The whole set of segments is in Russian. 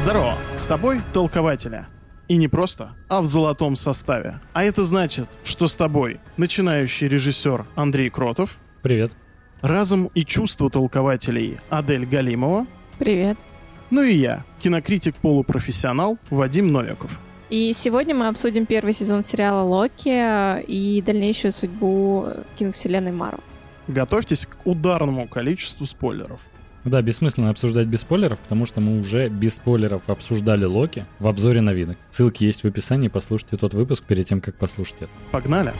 Здорово, с тобой толкователя. И не просто, а в золотом составе. А это значит, что с тобой начинающий режиссер Андрей Кротов, Привет. разум и чувство толкователей Адель Галимова, Привет. ну и я, кинокритик-полупрофессионал Вадим Новиков. И сегодня мы обсудим первый сезон сериала Локи и дальнейшую судьбу киновселенной Марвел. Готовьтесь к ударному количеству спойлеров. Да, бессмысленно обсуждать без спойлеров, потому что мы уже без спойлеров обсуждали Локи в обзоре новинок. Ссылки есть в описании, послушайте тот выпуск перед тем, как послушать это. Погнали!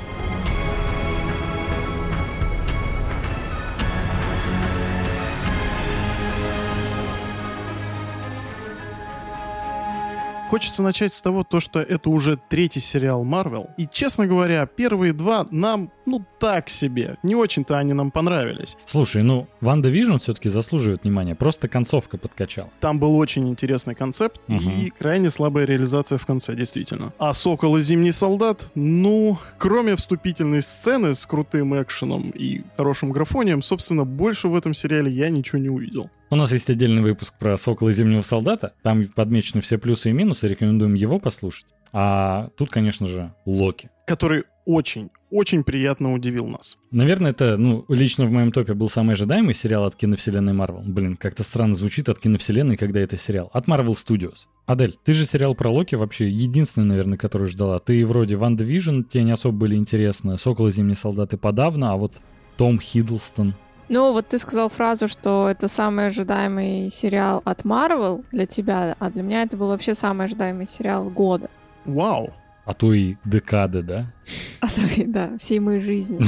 Хочется начать с того, то, что это уже третий сериал Марвел. И, честно говоря, первые два нам, ну, так себе. Не очень-то они нам понравились. Слушай, ну, WandaVision все-таки заслуживает внимания, просто концовка подкачала. Там был очень интересный концепт Мгм. и крайне слабая реализация в конце, действительно. А «Сокол и Зимний солдат», ну, кроме вступительной сцены с крутым экшеном и хорошим графонием, собственно, больше в этом сериале я ничего не увидел. У нас есть отдельный выпуск про Сокола Зимнего Солдата, там подмечены все плюсы и минусы, рекомендуем его послушать. А тут, конечно же, Локи. Который очень, очень приятно удивил нас. Наверное, это, ну, лично в моем топе был самый ожидаемый сериал от киновселенной Марвел. Блин, как-то странно звучит от киновселенной, когда это сериал. От Marvel Studios. Адель, ты же сериал про Локи вообще единственный, наверное, который ждала. Ты вроде Ван Division, тебе не особо были интересны, Сокол и Зимние Солдаты подавно, а вот Том Хиддлстон. Ну, вот ты сказал фразу, что это самый ожидаемый сериал от Марвел для тебя, а для меня это был вообще самый ожидаемый сериал года. Вау! А то и декады, да? А то и, да, всей моей жизни.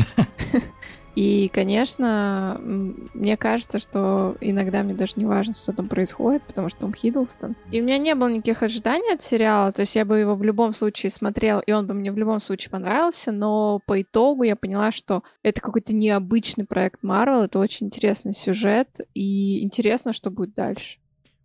И, конечно, мне кажется, что иногда мне даже не важно, что там происходит, потому что Том Хиддлстон. И у меня не было никаких ожиданий от сериала, то есть я бы его в любом случае смотрел, и он бы мне в любом случае понравился, но по итогу я поняла, что это какой-то необычный проект Марвел, это очень интересный сюжет, и интересно, что будет дальше.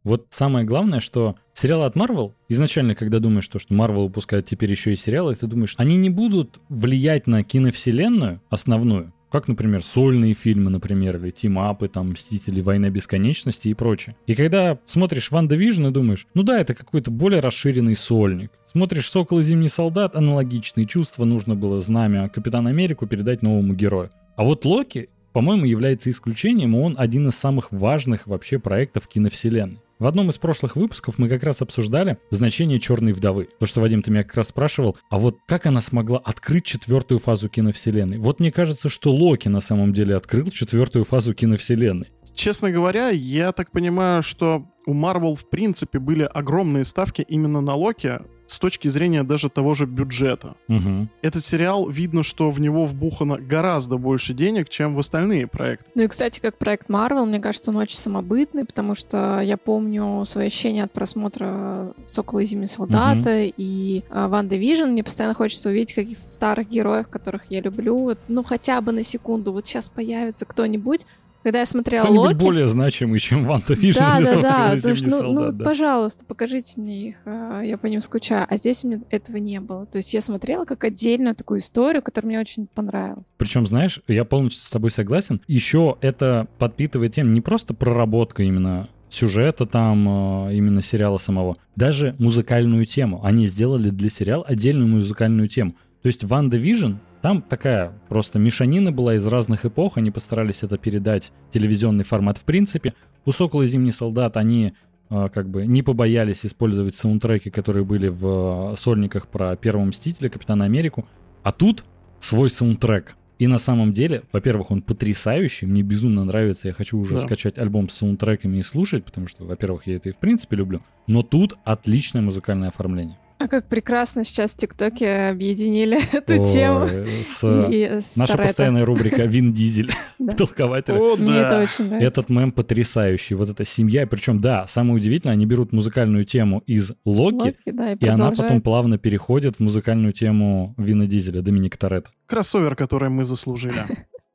Вот самое главное, что сериалы от Marvel, изначально, когда думаешь, то, что Marvel выпускает теперь еще и сериалы, ты думаешь, они не будут влиять на киновселенную основную, как, например, сольные фильмы, например, или тимапы, там, Мстители, Война Бесконечности и прочее. И когда смотришь Ван Division и думаешь, ну да, это какой-то более расширенный сольник. Смотришь Сокол и Зимний Солдат, аналогичные чувства, нужно было знамя Капитана Америку передать новому герою. А вот Локи, по-моему, является исключением, он один из самых важных вообще проектов киновселенной. В одном из прошлых выпусков мы как раз обсуждали значение черной вдовы. То, что Вадим, ты меня как раз спрашивал, а вот как она смогла открыть четвертую фазу киновселенной? Вот мне кажется, что Локи на самом деле открыл четвертую фазу киновселенной. Честно говоря, я так понимаю, что у Marvel в принципе были огромные ставки именно на Локи с точки зрения даже того же бюджета. Угу. Этот сериал, видно, что в него вбухано гораздо больше денег, чем в остальные проекты. Ну и, кстати, как проект Marvel, мне кажется, он очень самобытный, потому что я помню свои ощущения от просмотра «Сокола и Зимнего солдата» и а, «Ван Division. Мне постоянно хочется увидеть каких-то старых героев, которых я люблю. Ну, хотя бы на секунду. Вот сейчас появится кто-нибудь. Когда я смотрела Кто-нибудь Локи... более значимый, чем WandaVision Да, или да, да. и То есть, Зимний ну, ну, Солдат, да. пожалуйста, покажите мне их. а, Я по ним скучаю. А здесь у меня этого не было. То есть я смотрела как отдельную такую историю, которая мне очень понравилась. Причем, знаешь, я полностью с тобой согласен. Еще это подпитывает тем не просто проработка именно сюжета там, э, именно сериала самого, даже музыкальную тему. Они сделали для сериала отдельную музыкальную тему. То есть WandaVision там такая просто мешанина была из разных эпох, они постарались это передать телевизионный формат в принципе. У Сокола и Зимний Солдат они э, как бы не побоялись использовать саундтреки, которые были в э, сольниках про Первого Мстителя, Капитана Америку. А тут свой саундтрек. И на самом деле, во-первых, он потрясающий, мне безумно нравится, я хочу уже Да. скачать альбом с саундтреками и слушать, потому что, во-первых, я это и в принципе люблю. Но тут отличное музыкальное оформление. А как прекрасно сейчас в ТикТоке объединили эту Ой, тему. с- И с Наша Торетто. постоянная рубрика «Вин Дизель» Да. толкователя. О, Мне это очень нравится. Этот мем потрясающий. Вот эта семья. Причем, да, самое удивительное, они берут музыкальную тему из Локи, и, и она потом плавно переходит в музыкальную тему Вина Дизеля, Доминика Торетто. Кроссовер, который мы заслужили.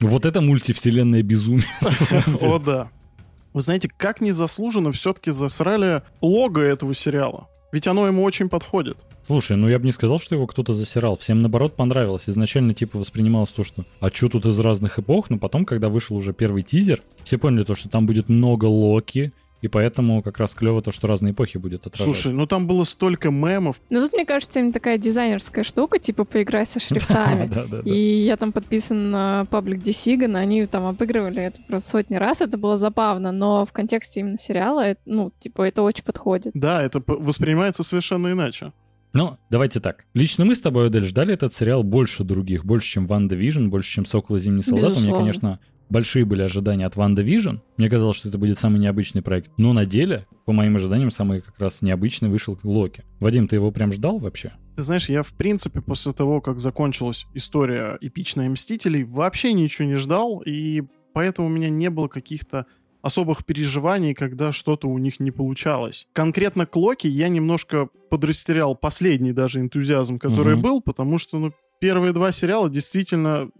Вот это мультивселенная безумие. О, да. Вы знаете, как незаслуженно все-таки засрали лого этого сериала. Ведь оно ему очень подходит. Слушай, ну я бы не сказал, что его кто-то засирал. Всем наоборот понравилось. Изначально типа воспринималось то, что а что тут из разных эпох, но потом, когда вышел уже первый тизер, все поняли то, что там будет много Локи, И поэтому как раз клево то, что разные эпохи будет отражать. Слушай, ну там было столько мемов. Ну тут, мне кажется, именно такая дизайнерская штука, типа поиграй со шрифтами. Да, да, да. И я там подписан на паблик Десигана, они там обыгрывали это просто сотни раз, это было забавно, но в контексте именно сериала, ну, типа, это очень подходит. Да, это воспринимается совершенно иначе. Ну, давайте так. Лично мы с тобой, Адель, ждали этот сериал больше других, больше, чем WandaVision, больше, чем Сокол и Зимний Солдат. У меня, Безусловно. конечно, большие были ожидания от WandaVision. Мне казалось, что это будет самый необычный проект. Но на деле, по моим ожиданиям, самый как раз необычный вышел Локи. Вадим, ты его прям ждал вообще? Ты знаешь, я в принципе после того, как закончилась история эпичная Мстителей, вообще ничего не ждал, и поэтому у меня не было каких-то особых переживаний, когда что-то у них не получалось. Конкретно к Локи я немножко подрастерял последний даже энтузиазм, который Мгм. был, потому что ну, первые два сериала действительно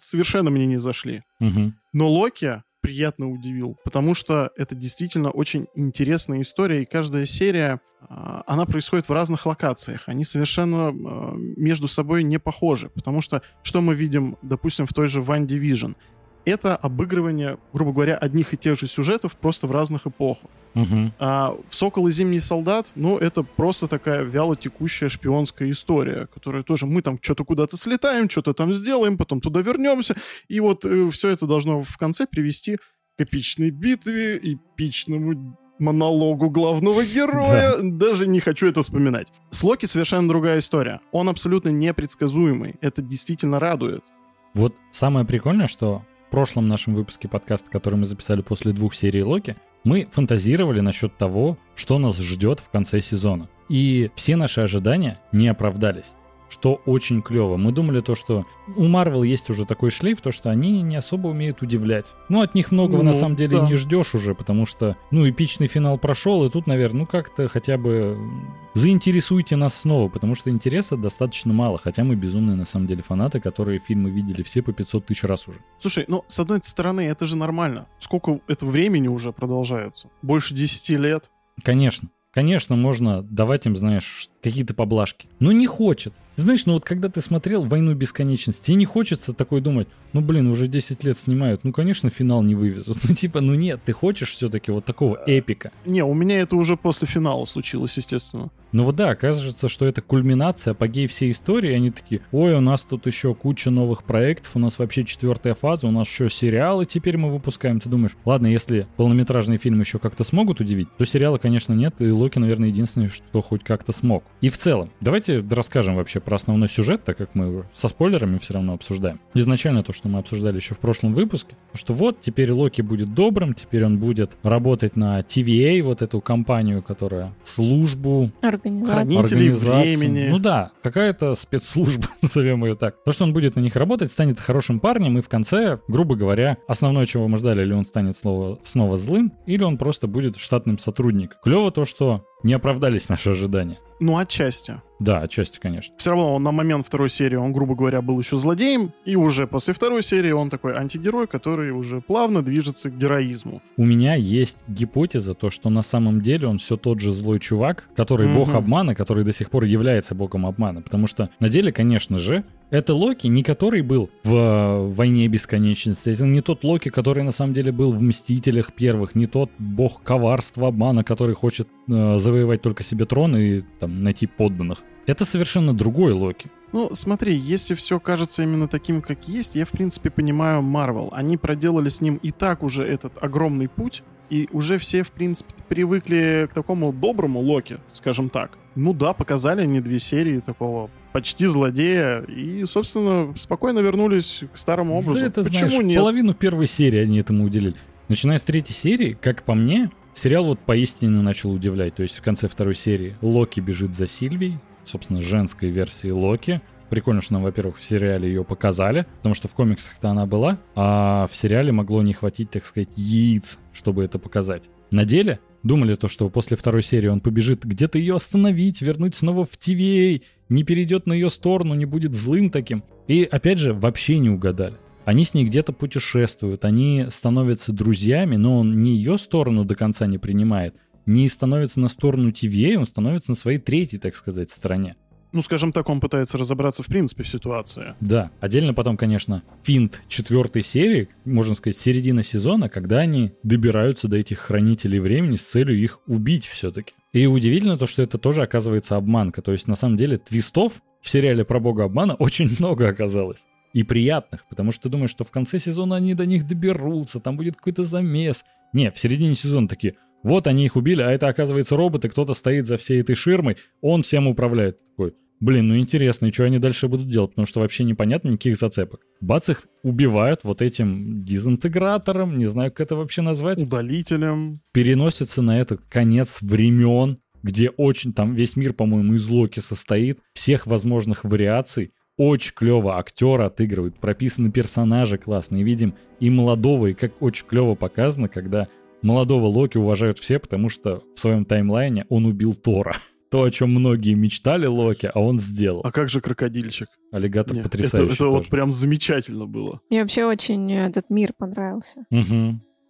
совершенно мне не зашли. Угу. Но Локи приятно удивил, потому что это действительно очень интересная история, и каждая серия, а, она происходит в разных локациях. Они совершенно а, между собой не похожи, потому что что мы видим, допустим, в той же One Division? Это обыгрывание, грубо говоря, одних и тех же сюжетов просто в разных эпохах. Угу. А в «Сокол и Зимний солдат», ну, это просто такая вяло текущая шпионская история, которая тоже мы там что-то куда-то слетаем, что-то там сделаем, потом туда вернемся, и вот все это должно в конце привести к эпичной битве, эпичному монологу главного героя. Даже не хочу это вспоминать. С Локи совершенно другая история. Он абсолютно непредсказуемый. Это действительно радует. Вот самое прикольное, что прошлом нашем выпуске подкаста, который мы записали после двух серий Локи, мы фантазировали насчет того, что нас ждет в конце сезона. И все наши ожидания не оправдались. Что очень клево. Мы думали то, что у Марвел есть уже такой шлейф, то, что они не особо умеют удивлять. Ну, от них многого на Ну, самом деле да. не ждешь уже, потому что, ну, эпичный финал прошел, и тут, наверное, ну, как-то хотя бы заинтересуйте нас снова, потому что интереса достаточно мало, хотя мы безумные, на самом деле, фанаты, которые фильмы видели все по 500 тысяч раз уже. Слушай, ну, с одной стороны, это же нормально. Сколько это времени уже продолжается? Больше 10 лет. Конечно. Конечно, можно давать им, знаешь, какие-то поблажки. Но не хочется. Знаешь, ну вот когда ты смотрел «Войну бесконечности», тебе не хочется такой думать, ну блин, уже 10 лет снимают, ну конечно финал не вывезут. Ну типа, ну нет, ты хочешь все-таки вот такого эпика. Не, у меня это уже после финала случилось, естественно. Ну вот да, оказывается, что это кульминация, апогей всей истории. Они такие, ой, у нас тут еще куча новых проектов, у нас вообще четвертая фаза, у нас еще сериалы теперь мы выпускаем. Ты думаешь, ладно, если полнометражный фильм еще как-то смогут удивить, то сериала, конечно, нет, и Локи, наверное, единственное, что хоть как-то смог. И в целом, давайте расскажем вообще про основной сюжет, так как мы со спойлерами все равно обсуждаем. Изначально то, что мы обсуждали еще в прошлом выпуске, что вот, теперь Локи будет добрым, теперь он будет работать на TVA, вот эту компанию, которая службу организацию. времени. Ну да, какая-то спецслужба, назовем ее так. То, что он будет на них работать, станет хорошим парнем, и в конце, грубо говоря, основное, чего мы ждали, или он станет снова, снова злым, или он просто будет штатным сотрудником. Клево то, что не оправдались наши ожидания. Ну, отчасти. Да, отчасти, конечно. Все равно он на момент второй серии, он, грубо говоря, был еще злодеем, и уже после второй серии он такой антигерой, который уже плавно движется к героизму. У меня есть гипотеза, то, что на самом деле он все тот же злой чувак, который бог Мгм. обмана, который до сих пор является богом обмана. Потому что на деле, конечно же, это Локи, не который был в э, «Войне бесконечности», это не тот Локи, который на самом деле был в «Мстителях» первых, не тот бог коварства, обмана, который хочет э, завоевать только себе трон и там, найти подданных. Это совершенно другой Локи. Ну, смотри, если все кажется именно таким, как есть, я, в принципе, понимаю Марвел. Они проделали с ним и так уже этот огромный путь, и уже все, в принципе, привыкли к такому доброму Локи, скажем так. Ну да, показали они две серии такого почти злодея, и, собственно, спокойно вернулись к старому образу. Да это, Почему знаешь, нет? половину первой серии они этому уделили. Начиная с третьей серии, как по мне, сериал вот поистине начал удивлять. То есть в конце второй серии Локи бежит за Сильвией, собственно, женской версии Локи. Прикольно, что нам, во-первых, в сериале ее показали, потому что в комиксах-то она была, а в сериале могло не хватить, так сказать, яиц, чтобы это показать. На деле думали то, что после второй серии он побежит где-то ее остановить, вернуть снова в TVA, не перейдет на ее сторону, не будет злым таким. И опять же, вообще не угадали. Они с ней где-то путешествуют, они становятся друзьями, но он не ее сторону до конца не принимает, не становится на сторону TVA, он становится на своей третьей, так сказать, стороне. Ну, скажем так, он пытается разобраться в принципе в ситуации. Да, отдельно потом, конечно, финт четвертой серии, можно сказать, середина сезона, когда они добираются до этих хранителей времени с целью их убить все-таки. И удивительно то, что это тоже оказывается обманка. То есть, на самом деле, твистов в сериале про бога обмана очень много оказалось. И приятных, потому что ты думаешь, что в конце сезона они до них доберутся, там будет какой-то замес. Не, в середине сезона такие, вот они их убили, а это оказывается роботы, кто-то стоит за всей этой ширмой, он всем управляет. Такой, блин, ну интересно, и что они дальше будут делать, потому что вообще непонятно никаких зацепок. Бац, их убивают вот этим дезинтегратором, не знаю, как это вообще назвать. Удалителем. Переносится на этот конец времен, где очень, там весь мир, по-моему, из Локи состоит, всех возможных вариаций. Очень клево актеры отыгрывают, прописаны персонажи классные. Видим и молодого, и как очень клево показано, когда молодого Локи уважают все, потому что в своем таймлайне он убил Тора. То, о чем многие мечтали Локи, а он сделал. А как же крокодильчик? Аллигатор Нет, потрясающий Это, это вот тоже. прям замечательно было. Мне вообще очень этот мир понравился.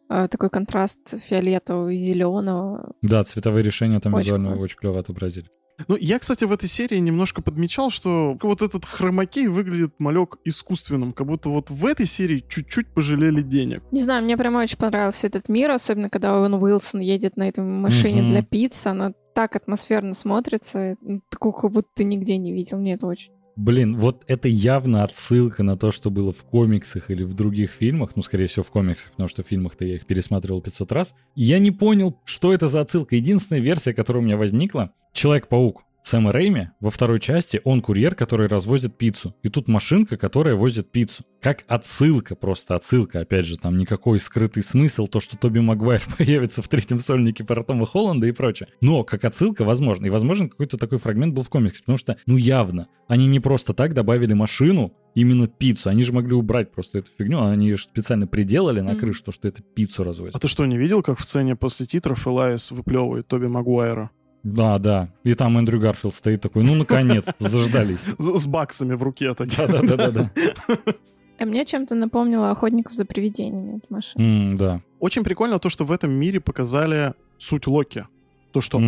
А, Такой контраст фиолетового и зеленого. Да, цветовые решения там Очень визуально классно. очень клево отобразили. Ну, я, кстати, в этой серии немножко подмечал, что вот этот хромакей выглядит малек искусственным, как будто вот в этой серии чуть-чуть пожалели денег. Не знаю, мне прям очень понравился этот мир, особенно когда Оуэн Уилсон едет на этой машине Мгм. для пиццы. Она так атмосферно смотрится. Такого, как будто ты нигде не видел. Мне это очень... Блин, вот это явно отсылка на то, что было в комиксах или в других фильмах. Ну, скорее всего, в комиксах, потому что в фильмах-то я их пересматривал 500 раз. Я не понял, что это за отсылка. Единственная версия, которая у меня возникла, Человек-паук Сэма Рэйми во второй части, он курьер, который развозит пиццу. И тут машинка, которая возит пиццу. Как отсылка, просто отсылка. Опять же, там никакой скрытый смысл, то, что Тоби Магуайр появится в третьем сольнике про Тома Холланда и прочее. Но как отсылка возможно. И возможно какой-то такой фрагмент был в комиксе, потому что, ну явно, они не просто так добавили машину, именно пиццу. Они же могли убрать просто эту фигню, а они ее специально приделали на крышу, то, что это пиццу развозят. А ты что, не видел, как в сцене после титров Элайс выплевывает Тоби Магуайра? Да, да. И там Эндрю Гарфилд стоит такой, ну наконец-то, заждались. С, баксами в руке. такие. Да-да-да-да. А мне чем-то напомнило охотников за привидениями эта машина. Да. Очень прикольно то, что в этом мире показали суть Локи. То, что.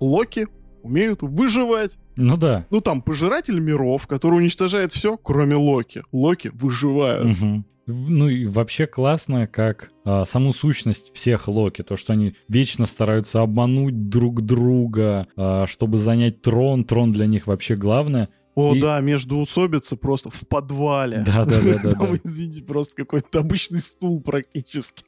Локи умеют выживать. Ну да. Ну там пожиратель миров, который уничтожает все, кроме Локи. Локи выживают. Мгм. Ну и вообще классно, как а, саму сущность всех Локи, то, что они вечно стараются обмануть друг друга, а, чтобы занять трон. Трон для них вообще главное. О, И- да, междуусобица просто в подвале. Да-да-да-да-да. Там, извините, просто какой-то обычный стул практически.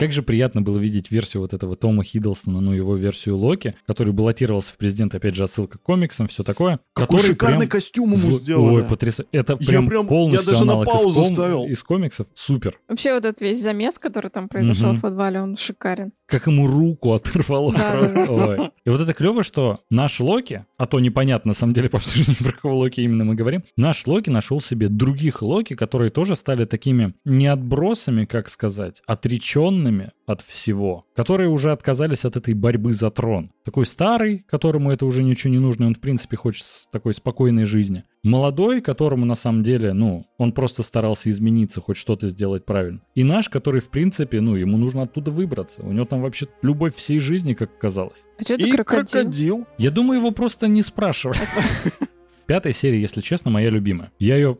Как же приятно было видеть версию вот этого Тома Хиддлстона, ну его версию Локи, который баллотировался в президент, опять же, отсылка к комиксам, все такое. Какой который шикарный прям костюм ему сделали. Ой, потрясающе. Это Я прям, прям- я полностью даже на аналог из паузу ком- ставил. из комиксов. Супер. Вообще вот этот весь замес, который там произошел Мгм. в подвале, он шикарен. Как ему руку оторвало Да, просто. да, Ой. И вот это клево, что наш Локи, а то непонятно на самом деле по обсуждению, про кого Локи именно мы говорим, наш Локи нашел себе других Локи, которые тоже стали такими не отбросами, как сказать, отреченными от всего, которые уже отказались от этой борьбы за трон. Такой старый, которому это уже ничего не нужно, он в принципе хочет такой спокойной жизни. Молодой, которому на самом деле, ну, он просто старался измениться, хоть что-то сделать правильно. И наш, который в принципе, ну, ему нужно оттуда выбраться. У него там вообще любовь всей жизни, как оказалось. А что это И крокодил? крокодил. Я думаю, его просто не спрашивали. Пятая серия, если честно, моя любимая. Я ее,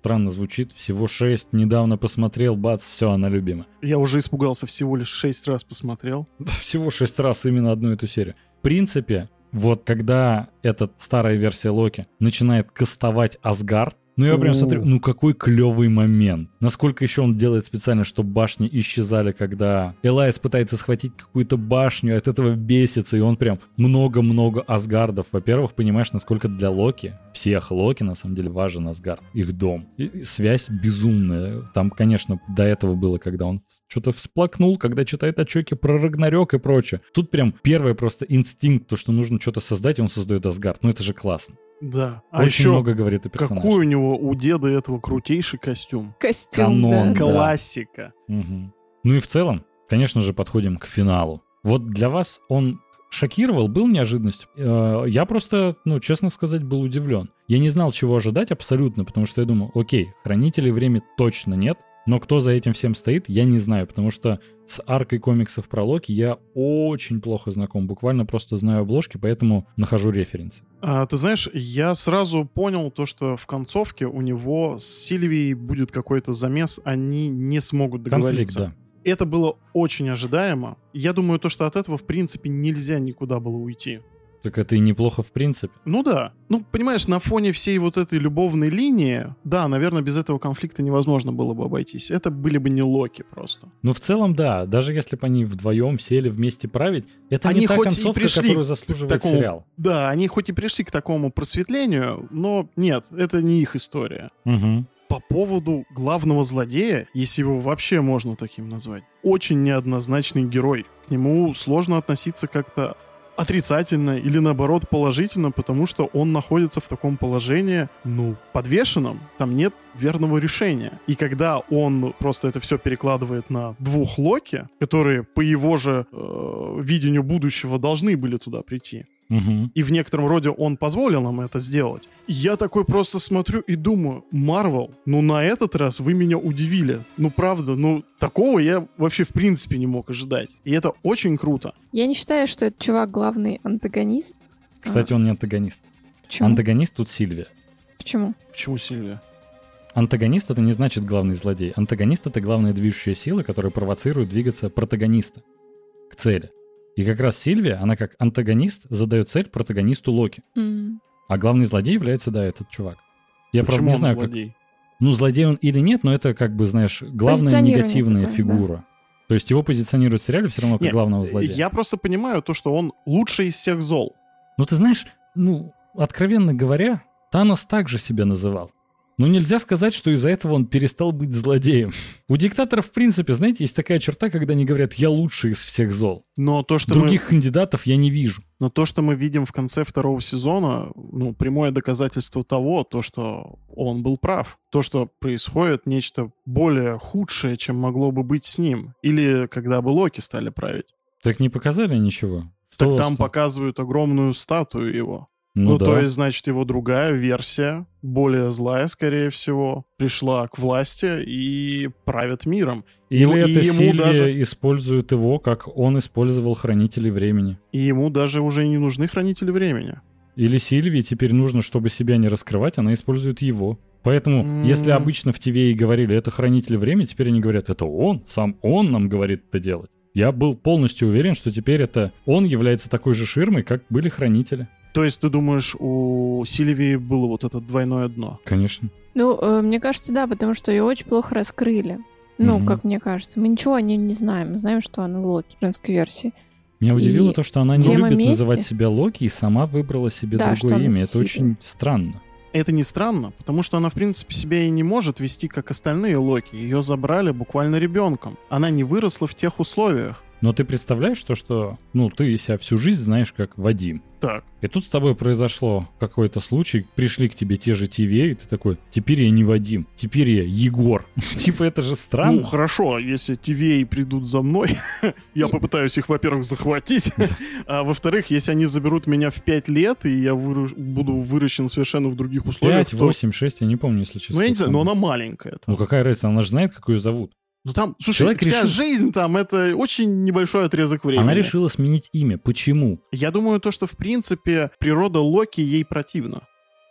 странно звучит, всего шесть, недавно посмотрел, бац, все, она любима. Я уже испугался, всего лишь шесть раз посмотрел. Всего шесть раз именно одну эту серию. В принципе, вот когда эта старая версия Локи начинает кастовать Асгард, ну я прям смотрю, ну какой клевый момент. Насколько еще он делает специально, чтобы башни исчезали, когда Элайс пытается схватить какую-то башню, от этого бесится, и он прям много-много Асгардов. Во-первых, понимаешь, насколько для Локи, всех Локи, на самом деле, важен Асгард, их дом. И связь безумная. Там, конечно, до этого было, когда он что-то всплакнул, когда читает отчеки про Рагнарёк и прочее. Тут прям первый просто инстинкт, то, что нужно что-то создать, и он создает Асгард. Ну это же классно. Да. А Очень еще много говорит о персонаже. какой у него у деда этого крутейший костюм. Костюм, Канон. да. Классика. Мгм. Ну и в целом, конечно же, подходим к финалу. Вот для вас он шокировал, был неожиданностью. Э, Я просто, ну, честно сказать, был удивлен. Я не знал, чего ожидать абсолютно, потому что я думал, окей, хранителей времени точно нет. Но кто за этим всем стоит, я не знаю, потому что с аркой комиксов про Локи я очень плохо знаком. Буквально просто знаю обложки, поэтому нахожу референсы. А, ты знаешь, я сразу понял то, что в концовке у него с Сильвией будет какой-то замес, они не смогут договориться. Конфликт, да. Это было очень ожидаемо. Я думаю, то, что от этого, в принципе, нельзя никуда было уйти. Так это и неплохо в принципе. Ну да. Ну, понимаешь, на фоне всей вот этой любовной линии, да, наверное, без этого конфликта невозможно было бы обойтись. Это были бы не Локи просто. Ну, в целом, да. Даже если бы они вдвоем сели вместе править, это Они не та хоть концовка, пришли которую заслуживает такому- сериал. Да, они хоть и пришли к такому просветлению, но нет, это не их история. Мгм. По поводу главного злодея, если его вообще можно таким назвать, очень неоднозначный герой. К нему сложно относиться как-то отрицательно или наоборот положительно, потому что он находится в таком положении, ну, подвешенном, там нет верного решения. И когда он просто это все перекладывает на двух Локи, которые по его же э, видению будущего должны были туда прийти, Мгм. и в некотором роде он позволил нам это сделать. Я такой просто смотрю и думаю, Марвел, ну на этот раз вы меня удивили. Ну правда, ну такого я вообще в принципе не мог ожидать. И это очень круто. Я не считаю, что этот чувак главный антагонист. Кстати, он не антагонист. Почему? Антагонист тут Сильвия. Почему? Почему Сильвия? Антагонист это не значит главный злодей. Антагонист это главная движущая сила, которая провоцирует двигаться протагониста к цели. И как раз Сильвия, она как антагонист задает цель протагонисту Локи. М. А главный злодей является, да, этот чувак. Я правда Почему не он знаю, как... злодей? Ну, злодей он или нет, но это, как бы, знаешь, главная негативная такое, фигура. То есть его позиционируют в сериале все равно как Не, главного злодея. Я просто понимаю то, что он лучший из всех зол. Ну, ты знаешь, ну, откровенно говоря, Танос также себя называл. Но нельзя сказать, что из-за этого он перестал быть злодеем. У диктаторов, в принципе, знаете, есть такая черта, когда они говорят «я лучший из всех зол». Но то, что Других кандидатов я не вижу. Но то, что мы видим в конце второго сезона, ну, прямое доказательство того, то, что он был прав. То, что происходит нечто более худшее, чем могло бы быть с ним. Или когда бы Локи стали править. Так не показали ничего. Так там показывают огромную статую его. Ну, Ну, да. то есть, значит, его другая версия, более злая, скорее всего, пришла к власти и правит миром. Или ну, это ему Сильвия даже- использует его, как он использовал Хранителей Времени. И ему даже уже не нужны хранители времени. Или Сильвии теперь нужно, чтобы себя не раскрывать, она использует его. Поэтому, М. если обычно в ТВ и говорили, это хранитель времени, теперь они говорят, это он, сам он нам говорит это делать. Я был полностью уверен, что теперь это он является такой же ширмой, как были хранители. То есть, ты думаешь, у Сильвии было вот это двойное дно? Конечно. Ну, э, мне кажется, да, потому что ее очень плохо раскрыли. Ну, Мгм. как мне кажется. Мы ничего о ней не знаем. Мы знаем, что она Локи в женской версии. Меня удивило И то, что она не любит мести- называть себя Локи и сама выбрала себе Да, другое имя. Это Сильвия. очень странно. Это не странно, потому что она, в принципе, себя и не может вести, как остальные Локи. Ее забрали буквально ребенком. Она не выросла в тех условиях. Но ты представляешь то, что, ну, ты себя всю жизнь знаешь как Вадим. Так, И тут с тобой произошло какой-то случай, пришли к тебе те же ТВ, и ты такой, теперь я не Вадим, теперь я Егор. Типа это же ну странно. хорошо, если ТВ придут за мной, я попытаюсь их, во-первых, захватить, а во-вторых, если они заберут меня в 5 лет, и я буду выращен совершенно в других условиях, 5, то- 8, 6, я не помню, если честно. Ну, я не знаю, но она маленькая. Ну какая разница, она же знает, как ее зовут. Ну там, слушай, Человек вся решил- жизнь там, это очень небольшой отрезок времени. Она решила сменить имя. Почему? Я думаю, то, что, в принципе, природа Локи ей противна.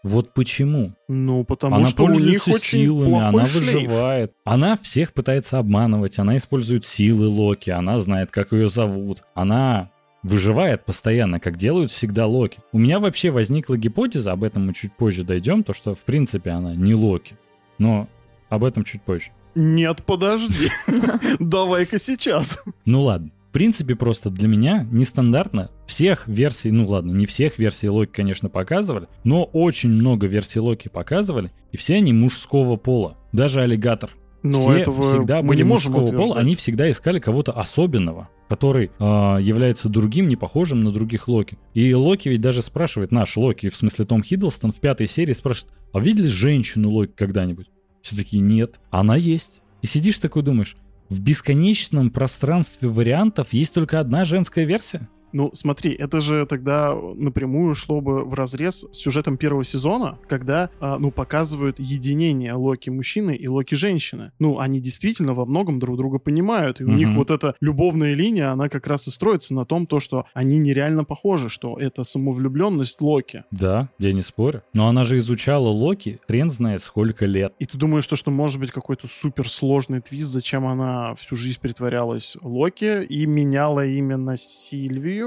Вот почему? Ну, потому она что у них очень силами, она шлейф. выживает. Она всех пытается обманывать, она использует силы Локи, она знает, как ее зовут. Она выживает постоянно, как делают всегда Локи. У меня вообще возникла гипотеза, об этом мы чуть позже дойдем, то что в принципе она не Локи. Но об этом чуть позже. Нет, подожди. Давай-ка сейчас. Ну ладно. В принципе, просто для меня нестандартно всех версий, ну ладно, не всех версий Локи, конечно, показывали, но очень много версий Локи показывали, и все они мужского пола. Даже аллигатор. Но все этого всегда мы были не можем мужского пола, они всегда искали кого-то особенного, который а, является другим, не похожим на других Локи. И Локи ведь даже спрашивает, наш Локи, в смысле Том Хиддлстон, в пятой серии спрашивает, а видели женщину Локи когда-нибудь? Все такие, нет. Она есть. И сидишь такой думаешь, в бесконечном пространстве вариантов есть только одна женская версия? Ну, смотри, это же тогда напрямую шло бы в разрез с сюжетом первого сезона, когда, а, ну, показывают единение Локи мужчины и Локи женщины. Ну, они действительно во многом друг друга понимают, и у Мгм. них вот эта любовная линия, она как раз и строится на том, то, что они нереально похожи, что это самовлюбленность Локи. Да, я не спорю. Но она же изучала Локи хрен знает сколько лет. И ты думаешь, то, что может быть какой-то суперсложный твист, зачем она всю жизнь притворялась Локи и меняла именно Сильвию?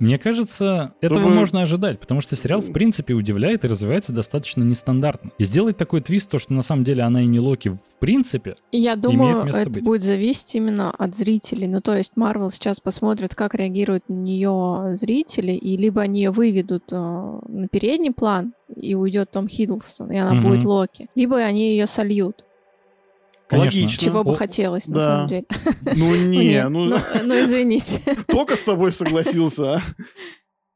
Мне кажется, этого Чтобы- можно ожидать, потому что сериал, в принципе, удивляет и развивается достаточно нестандартно. И сделать такой твист, то, что на самом деле она и не Локи в принципе, Я думаю, место это быть. будет зависеть именно от зрителей. Ну, то есть Марвел сейчас посмотрит, как реагируют на нее зрители, и либо они ее выведут э, на передний план, и уйдет Том Хиддлстон, и она Мгм. будет Локи. Либо они ее сольют, конечно. Логично. чего бы О, хотелось, на да. самом деле. Ну не, Нет, ну ну, ну, извините. только с тобой согласился, а?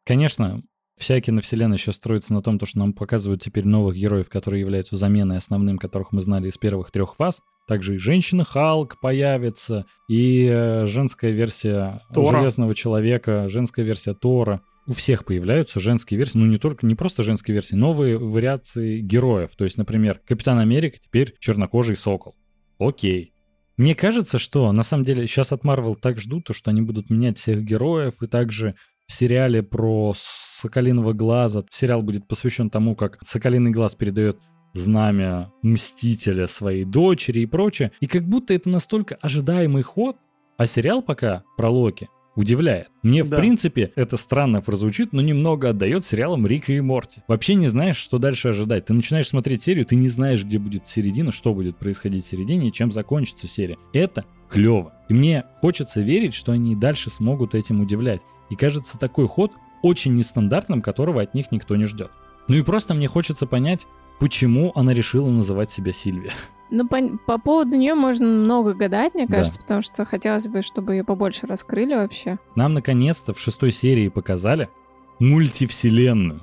Конечно, вся киновселенная сейчас строится на том, то, что нам показывают теперь новых героев, которые являются заменой основным, которых мы знали из первых трех фаз. Также и женщина Халк появится, и э, женская версия Тора. Железного Человека, женская версия Тора. У всех появляются женские версии, ну не только, не просто женские версии, новые вариации героев. То есть, например, Капитан Америка теперь чернокожий сокол. Окей. Мне кажется, что на самом деле сейчас от Marvel так ждут, то, что они будут менять всех героев, и также в сериале про Соколиного Глаза сериал будет посвящен тому, как Соколиный Глаз передает знамя Мстителя своей дочери и прочее. И как будто это настолько ожидаемый ход, а сериал пока про Локи удивляет. Мне, в Да. принципе, это странно прозвучит, но немного отдает сериалам Рика и Морти. Вообще не знаешь, что дальше ожидать. Ты начинаешь смотреть серию, ты не знаешь, где будет середина, что будет происходить в середине и чем закончится серия. Это клево. И мне хочется верить, что они и дальше смогут этим удивлять. И кажется, такой ход очень нестандартным, которого от них никто не ждет. Ну и просто мне хочется понять, почему она решила называть себя Сильвия. Ну, по, по поводу нее можно много гадать, мне Да. кажется, потому что хотелось бы, чтобы ее побольше раскрыли вообще. Нам наконец-то в шестой серии показали мультивселенную.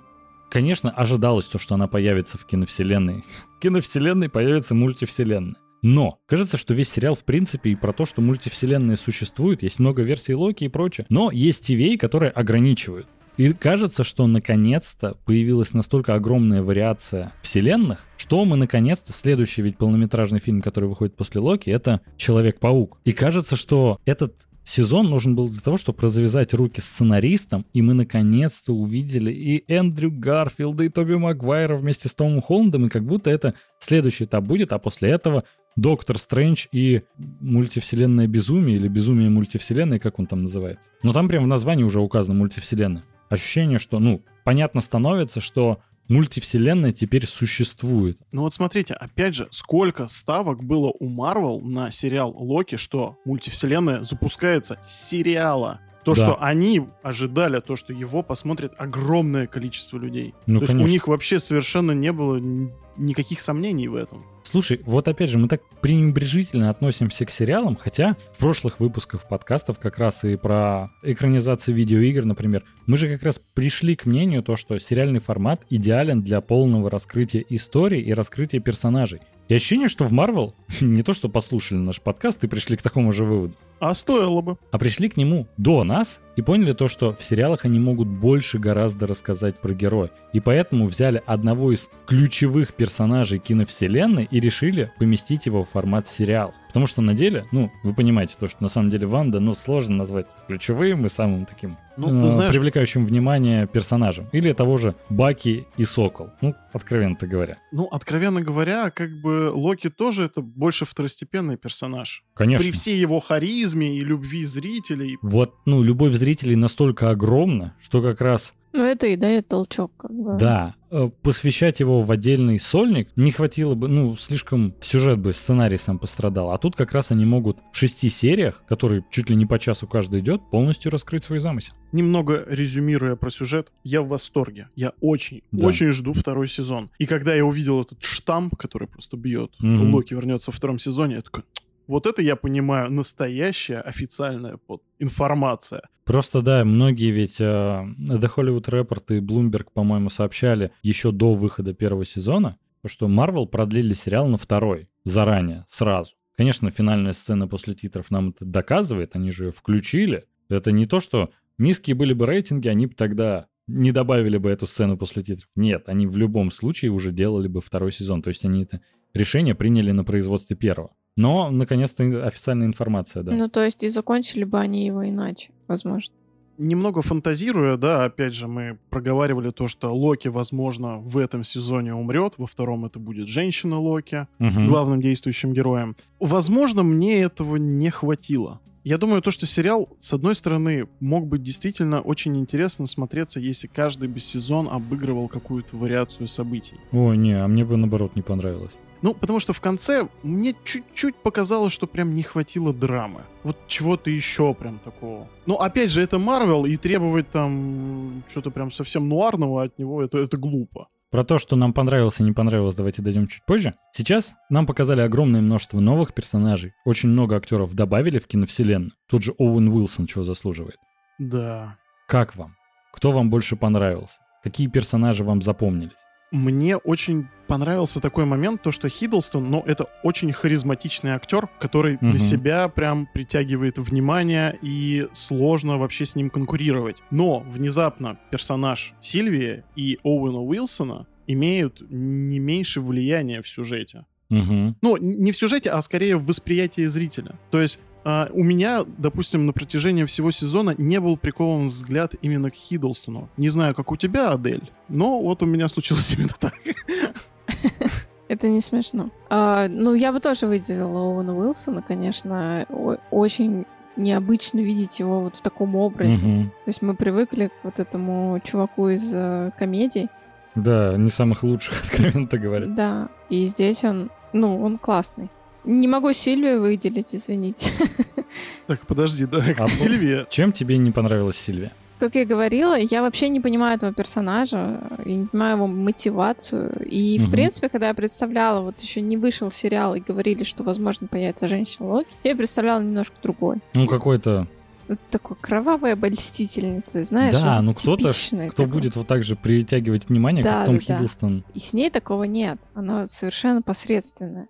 Конечно, ожидалось то, что она появится в киновселенной. В киновселенной появится мультивселенная. Но кажется, что весь сериал в принципе и про то, что мультивселенные существуют, есть много версий Локи и прочее. Но есть TVA, которые ограничивают. И кажется, что наконец-то появилась настолько огромная вариация вселенных, что мы наконец-то, следующий ведь полнометражный фильм, который выходит после Локи, это Человек-паук. И кажется, что этот сезон нужен был для того, чтобы развязать руки сценаристам, и мы наконец-то увидели и Эндрю Гарфилда, и Тоби Магуайра вместе с Томом Холландом, и как будто это следующий этап будет, а после этого Доктор Стрэндж и мультивселенная безумие, или безумие мультивселенной, как он там называется. Но там прям в названии уже указано мультивселенная. Ощущение, что, ну, понятно становится, что мультивселенная теперь существует. Ну вот смотрите, опять же, сколько ставок было у Марвел на сериал Локи, что мультивселенная запускается с сериала. То, Да. что они ожидали, то, что его посмотрит огромное количество людей. Ну, то есть конечно. у них вообще совершенно не было никаких сомнений в этом. Слушай, вот опять же, мы так пренебрежительно относимся к сериалам, хотя в прошлых выпусках подкастов как раз и про экранизацию видеоигр, например, мы же как раз пришли к мнению то, что сериальный формат идеален для полного раскрытия истории и раскрытия персонажей. И ощущение, что в Marvel не то, что послушали наш подкаст и пришли к такому же выводу, А стоило бы. а пришли к нему до нас и поняли то, что в сериалах они могут больше гораздо рассказать про героя. И поэтому взяли одного из ключевых персонажей киновселенной и решили поместить его в формат сериала. Потому что на деле, ну, вы понимаете то, что на самом деле Ванда, ну, сложно назвать ключевым и самым таким Ну, э, знаешь, привлекающим внимание персонажем. Или того же Баки и Сокол. Ну, откровенно-то говоря. ну, откровенно говоря, как бы Локи тоже это больше второстепенный персонаж. Конечно. При всей его харизме и любви зрителей. Вот, ну, любовь зрителей настолько огромна, что как раз Ну, это и дает толчок, как бы. Да, э, посвящать его в отдельный сольник не хватило бы, ну, слишком сюжет бы, сценарий сам пострадал. А тут как раз они могут в шести сериях, которые чуть ли не по часу каждый идет, полностью раскрыть свой замысел. Немного резюмируя про сюжет, я в восторге. Я очень, Да. очень жду второй сезон. И когда я увидел этот штамп, который просто бьет, Мгм. Локи вернется во втором сезоне, я такой, вот это я понимаю, настоящая официальная вот, информация. Просто да, многие ведь э, The Hollywood Report и Bloomberg, по-моему, сообщали еще до выхода первого сезона, что Marvel продлили сериал на второй заранее, сразу. Конечно, финальная сцена после титров нам это доказывает, они же ее включили. Это не то, что низкие были бы рейтинги, они бы тогда не добавили бы эту сцену после титров. Нет, они в любом случае уже делали бы второй сезон. То есть они это решение приняли на производстве первого. Но, наконец-то, официальная информация, да. Ну, то есть и закончили бы они его иначе, возможно. Немного фантазируя, да, опять же, мы проговаривали то, что Локи, возможно, в этом сезоне умрет, во втором это будет женщина Локи, Мгм. главным действующим героем. Возможно, мне этого не хватило. Я думаю, то, что сериал, с одной стороны, мог быть действительно очень интересно смотреться, если каждый бы сезон обыгрывал какую-то вариацию событий. Ой, не, а мне бы наоборот не понравилось. Ну, потому что в конце мне чуть-чуть показалось, что прям не хватило драмы. Вот чего-то еще прям такого. Но опять же, это Марвел, и требовать там что-то прям совсем нуарного от него, это, это глупо. Про то, что нам понравилось и не понравилось, давайте дойдем чуть позже. Сейчас нам показали огромное множество новых персонажей. Очень много актеров добавили в киновселенную. Тут же Оуэн Уилсон чего заслуживает. Да. Как вам? Кто вам больше понравился? Какие персонажи вам запомнились? Мне очень понравился такой момент, то, что Хиддлстон, ну, это очень харизматичный актер, который Мгм. на себя прям притягивает внимание, и сложно вообще с ним конкурировать. Но внезапно персонаж Сильвии и Оуэна Уилсона имеют не меньше влияния в сюжете. Угу. Ну, не в сюжете, а скорее в восприятии зрителя. То есть а, у меня, допустим, на протяжении всего сезона не был прикован взгляд именно к Хиддлстону. Не знаю, как у тебя, Адель, но вот у меня случилось именно так. Это не смешно. А, ну, я бы тоже выделила Оуэна Уилсона, конечно. Очень необычно видеть его вот в таком образе. Мгм. То есть мы привыкли к вот этому чуваку из э, комедий. Да, не самых лучших, откровенно говоря. Да. И здесь он, ну, он классный. Не могу Сильвию выделить, извините. Так, подожди, да, А Сильвия. Чем тебе не понравилась Сильвия? Как я говорила, я вообще не понимаю этого персонажа, я не понимаю его мотивацию. И, в Мгм. принципе, когда я представляла, вот еще не вышел сериал и говорили, что, возможно, появится женщина Локи, я представляла немножко другой. Ну, какой-то... Вот такой кровавая обольстительница, знаешь? да, ну кто-то, кто такой. будет вот так же притягивать внимание, Да, как Том да, да. Хиддлстон. И с ней такого нет. Она совершенно посредственная.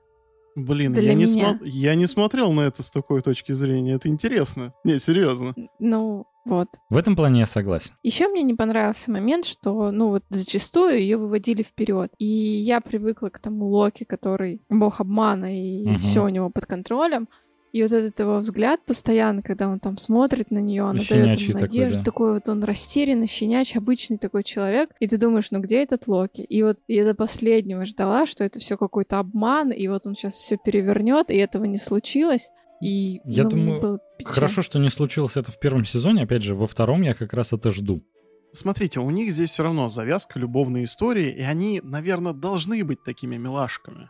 Блин, Для я не, меня. смо- я не смотрел на это с такой точки зрения. Это интересно. Не, серьезно. Ну, вот. В этом плане я согласен. Еще мне не понравился момент, что, ну вот, зачастую ее выводили вперед. И я привыкла к тому Локи, который бог обмана, и Мгм. все у него под контролем. И вот этот его взгляд постоянно, когда он там смотрит на нее, она дает ему такой, надежду, да. такой вот он растерянный, щенячий, обычный такой человек. И ты думаешь, ну где этот Локи? И вот я до последнего ждала, что это все какой-то обман, и вот он сейчас все перевернет, и этого не случилось. И Я ну, думаю, было. Хорошо, что не случилось это в первом сезоне. Опять же, во втором я как раз это жду. Смотрите, у них здесь все равно завязка любовной истории, и они, наверное, должны быть такими милашками.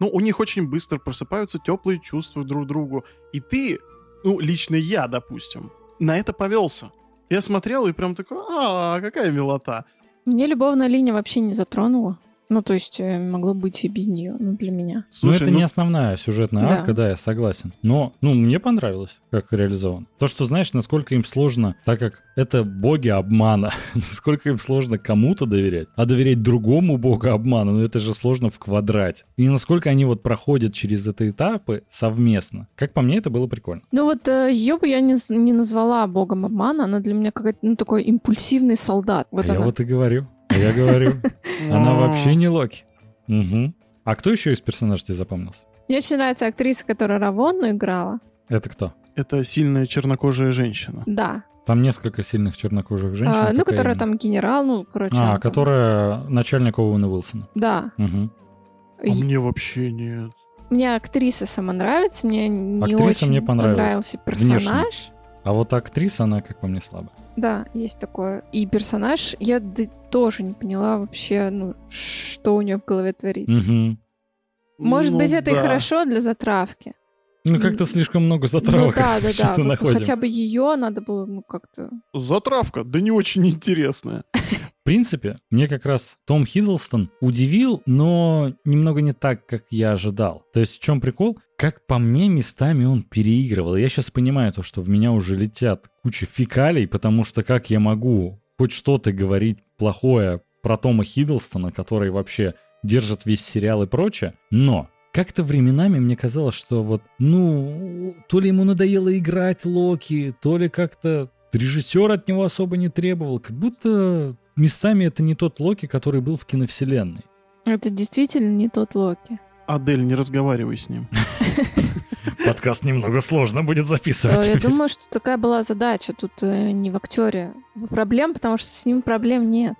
Ну, у них очень быстро просыпаются теплые чувства друг к другу. И ты, ну, лично я, допустим, на это повелся. Я смотрел и прям такой, а, какая милота. Мне любовная линия вообще не затронула. Ну, то есть э, могло быть и без нее, ну, для меня. Слушай, это ну, не основная сюжетная Да. арка, да, я согласен. Но, ну, мне понравилось, как реализован. То, что знаешь, насколько им сложно, так как это боги обмана, насколько им сложно кому-то доверять, а доверять другому богу обмана, ну это же сложно в квадрате. И насколько они вот проходят через эти этапы совместно. Как по мне, это было прикольно. Ну вот ее бы я не, не назвала богом обмана, она для меня какой-то, ну, такой импульсивный солдат. Вот а я она. вот и говорю. А я говорю, она а, вообще не Локи. А кто еще из персонажей тебе запомнился? Мне очень нравится актриса, которая Равонну играла. Это кто? Это сильная чернокожая женщина. Да. Там несколько сильных чернокожих женщин. А, ну, которая именно? там генерал, ну, короче. А, она там- которая начальник Оуэна Уилсона. Да. Мгм. А И мне вообще нет. Мне актриса сама нравится, мне не Актриса очень мне понравилась. понравился Внешне. А вот актриса, она, как по мне, слабая. Да, есть такое. И персонаж, я тоже не поняла вообще, ну, что у нее в голове творится. Мгм. Может Ну быть, это и да. хорошо для затравки. Ну, как-то слишком много затравок ну да, да, да. Вот находим. хотя бы ее надо было, ну, как-то. Затравка, да не очень интересная. В принципе, мне как раз Том Хиддлстон удивил, но немного не так, как я ожидал. То есть в чем прикол? Как по мне, местами он переигрывал. Я сейчас понимаю то, что в меня уже летят куча фекалий, потому что как я могу хоть что-то говорить плохое про Тома Хиддлстона, который вообще держит весь сериал и прочее. Но как-то временами мне казалось, что вот, ну, то ли ему надоело играть Локи, то ли как-то режиссер от него особо не требовал. Как будто местами это не тот Локи, который был в киновселенной. Это действительно не тот Локи. Адель, не разговаривай с ним. Подкаст немного сложно будет записывать. Э, Я думаю, что такая была задача. Тут э, не в актере проблем, потому что с ним проблем нет.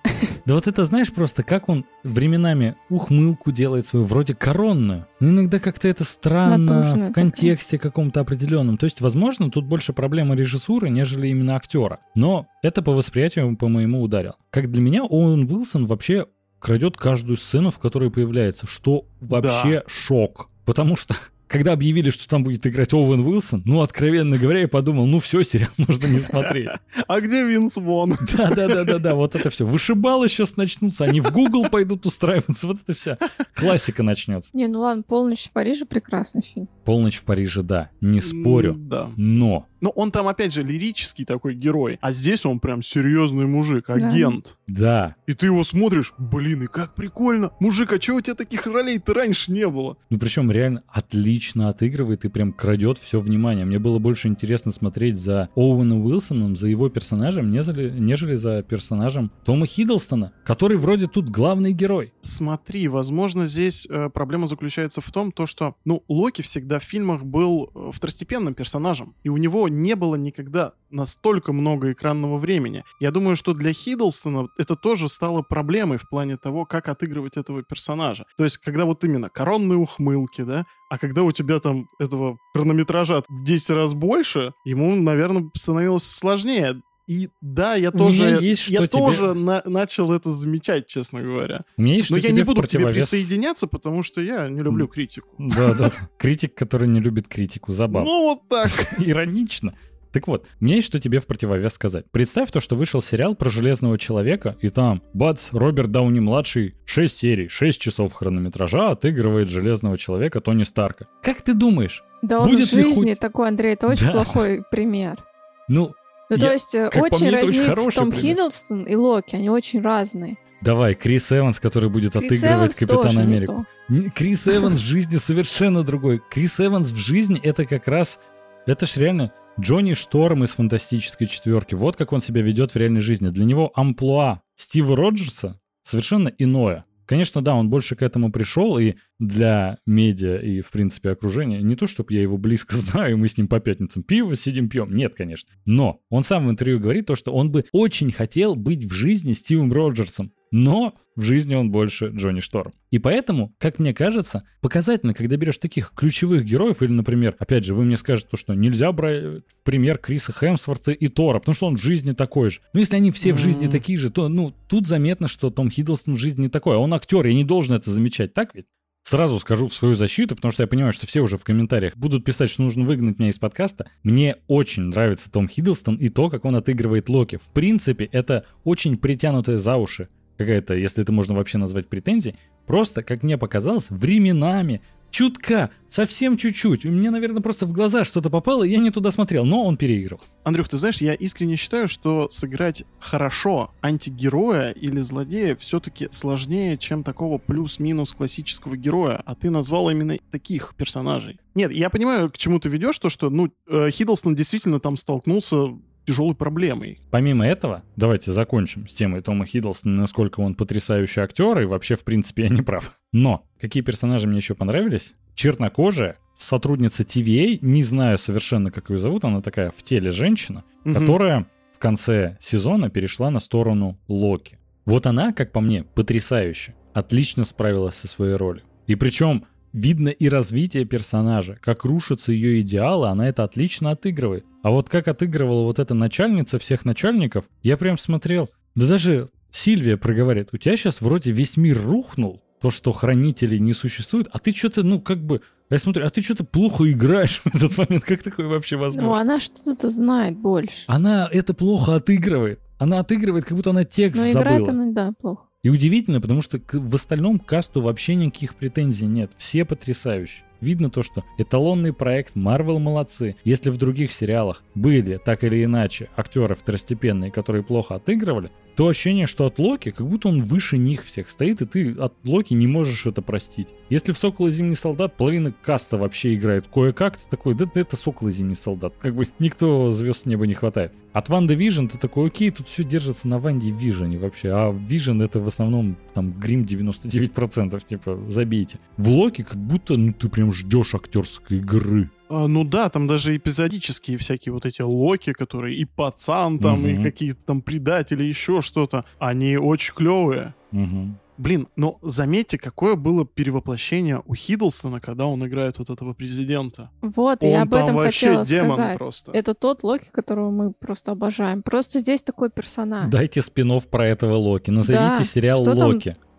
Да вот это знаешь просто, как он временами ухмылку делает свою, вроде коронную. Но иногда как-то это странно, Натужная в контексте каком-то определенном. То есть, возможно, тут больше проблема режиссуры, нежели именно актера. Но это по восприятию, по моему, ударил. Как для меня, Оуэн Уилсон вообще крадет каждую сцену, в которой появляется, что вообще шок. Потому что когда объявили, что там будет играть Оуэн Уилсон, ну, откровенно говоря, я подумал, ну все, сериал можно не смотреть. А где Винс Вон? Да-да-да-да-да, вот это все. Вышибалы сейчас начнутся, они в Google пойдут устраиваться, вот это вся классика начнется. Не, ну ладно, «Полночь в Париже» прекрасный фильм. Полночь в Париже, да, не спорю, Да. но, Но он там, опять же, лирический такой герой. А здесь он прям серьезный мужик, агент. да, И ты его смотришь, блин, и как прикольно. Мужик, а чего у тебя таких ролей-то раньше не было? ну причем реально отлично отыгрывает и прям крадет все внимание. Мне было больше интересно смотреть за Оуэном Уилсоном, за его персонажем, нежели, нежели за персонажем Тома Хиддлстона, который вроде тут главный герой. Смотри, возможно, здесь э, проблема заключается в том, то, что, ну, Локи всегда в фильмах был э, второстепенным персонажем, и у него не было никогда настолько много экранного времени. Я думаю, что для Хиддлстона это тоже стало проблемой в плане того, как отыгрывать этого персонажа. То есть, когда вот именно коронные ухмылки, да, а когда у тебя там этого хронометража в 10 раз больше, ему, наверное, становилось сложнее. И да, я У меня тоже, есть что я тебе- тоже на- начал это замечать, честно говоря. У меня есть Но что я тебе не в буду к тебе противовес. присоединяться, потому что я не люблю критику. Да, да. Критик, который не любит критику, забавно. Ну, вот так. Иронично. Так вот, у меня есть что тебе в противовес сказать. Представь то, что вышел сериал про Железного Человека, и там, бац, Роберт Дауни-младший, 6 серий, 6 часов хронометража отыгрывает Железного Человека Тони Старка. Как ты думаешь? Да он Будет в ли жизни хоть- такой, Андрей, это очень Да. плохой пример. Ну, Ну, Я- то есть, э, очень мне, разнится Том пример. Хиддлстон и Локи, они очень разные. давай, Крис Эванс, который будет Крис отыгрывать Эванс Капитана Америку. Крис Эванс в жизни совершенно другой. Крис Эванс в жизни это как раз... Это ж реально Джонни Шторм из «Фантастической четверки». Вот как он себя ведет в реальной жизни. Для него амплуа Стива Роджерса совершенно иное. Конечно, да, он больше к этому пришел, и для медиа и, в принципе, окружения, не то, чтобы я его близко знаю, и мы с ним по пятницам пиво сидим, пьем, нет, конечно. Но он сам в интервью говорит то, что он бы очень хотел быть в жизни Стивом Роджерсом, но в жизни он больше Джонни Шторм. И поэтому, как мне кажется, показательно, когда берешь таких ключевых героев, или, например, опять же, вы мне скажете, то, что нельзя брать в пример Криса Хемсворта и Тора, потому что он в жизни такой же. Но если они все в жизни такие же, то, ну, тут заметно, что Том Хиддлстон в жизни не такой, а он актер, я не должен это замечать, так ведь? Сразу скажу в свою защиту, потому что я понимаю, что все уже в комментариях будут писать, что нужно выгнать меня из подкаста. Мне очень нравится Том Хиддлстон и то, как он отыгрывает Локи. В принципе, это очень притянутая за уши какая-то, если это можно вообще назвать претензией. Просто, как мне показалось, временами, чутка, совсем чуть-чуть. У меня, наверное, просто в глаза что-то попало, и я не туда смотрел, но он переиграл. Андрюх, ты знаешь, я искренне считаю, что сыграть хорошо антигероя или злодея все-таки сложнее, чем такого плюс-минус классического героя. А ты назвал именно таких персонажей. Нет, я понимаю, к чему ты ведешь, то, что, ну, э, Хиддлстон действительно там столкнулся тяжелой проблемой. Помимо этого, давайте закончим с темой Тома Хиддлстона, насколько он потрясающий актер, и вообще, в принципе, я не прав. Но какие персонажи мне еще понравились? Чернокожая, сотрудница TVA, не знаю совершенно, как ее зовут, она такая в теле женщина, Мгм. которая в конце сезона перешла на сторону Локи. Вот она, как по мне, потрясающе, отлично справилась со своей ролью. И причем видно и развитие персонажа, как рушатся ее идеалы, она это отлично отыгрывает. А вот как отыгрывала вот эта начальница всех начальников, я прям смотрел. Да даже Сильвия проговаривает, у тебя сейчас вроде весь мир рухнул, то, что хранителей не существует, а ты что-то, ну, как бы, я смотрю, а ты что-то плохо играешь в этот момент, как такое вообще возможно? Ну, она что-то знает больше. Она это плохо отыгрывает. Она отыгрывает, как будто она текст Но играет забыла. она, да, плохо. И удивительно, потому что в остальном касту вообще никаких претензий нет. Все потрясающие. Видно то, что эталонный проект Marvel молодцы. Если в других сериалах были, так или иначе, актеры второстепенные, которые плохо отыгрывали, то ощущение, что от Локи, как будто он выше них всех стоит, и ты от Локи не можешь это простить. Если в Сокол и Зимний Солдат половина каста вообще играет кое-как, ты такой, да, да это Сокол и Зимний Солдат. Как бы никто звезд неба не хватает. От WandaVision ты такой, окей, тут все держится на Ванде Вижне вообще, а Вижн это в основном там грим 99%, типа, забейте. В Локи как будто, ну ты прям ждешь актерской игры. А, ну да, там даже эпизодические всякие вот эти локи, которые и пацан там, Мгм. и какие-то там предатели, еще что-то. Они очень клевые. Мгм. Блин, но заметьте, какое было перевоплощение у Хиддлстона, когда он играет вот этого президента. Вот, и Он я об этом хотела демон сказать. просто. Это тот Локи, которого мы просто обожаем. Просто здесь такой персонаж. Дайте спин про этого Локи. Назовите Да, сериал что там?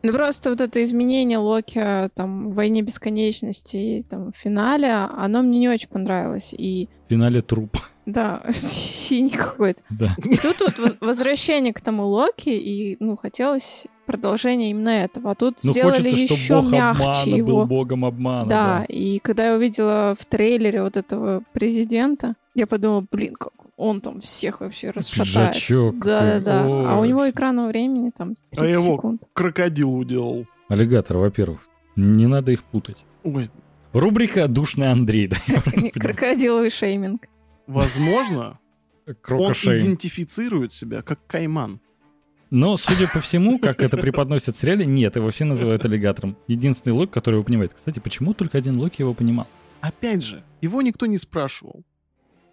Ну просто вот это изменение Локи там в «Войне бесконечности» и там в финале, оно мне не очень понравилось. И В финале труп. да, синий какой-то. Да. И тут вот воз- возвращение к тому Локи, и ну хотелось продолжение именно этого. А тут Ну сделали хочется, еще бог мягче обмана его. был богом обмана. Да, и когда я увидела в трейлере вот этого президента, я подумала, блин, как он там всех вообще расшатает. Пиджачок какой. Да-да-да. А у него экранного времени там 30 А его- секунд. Крокодил уделал. Аллигатор, во-первых. Не надо их путать. Ой, Рубрика «Душный Андрей». да? Крокодиловый шейминг. возможно, он идентифицирует себя как кайман. Но, судя по всему, как это преподносят в сериале, нет, его все называют аллигатором. Единственный Локи, который его понимает. Кстати, почему только один Локи его понимал? Опять же, его никто не спрашивал.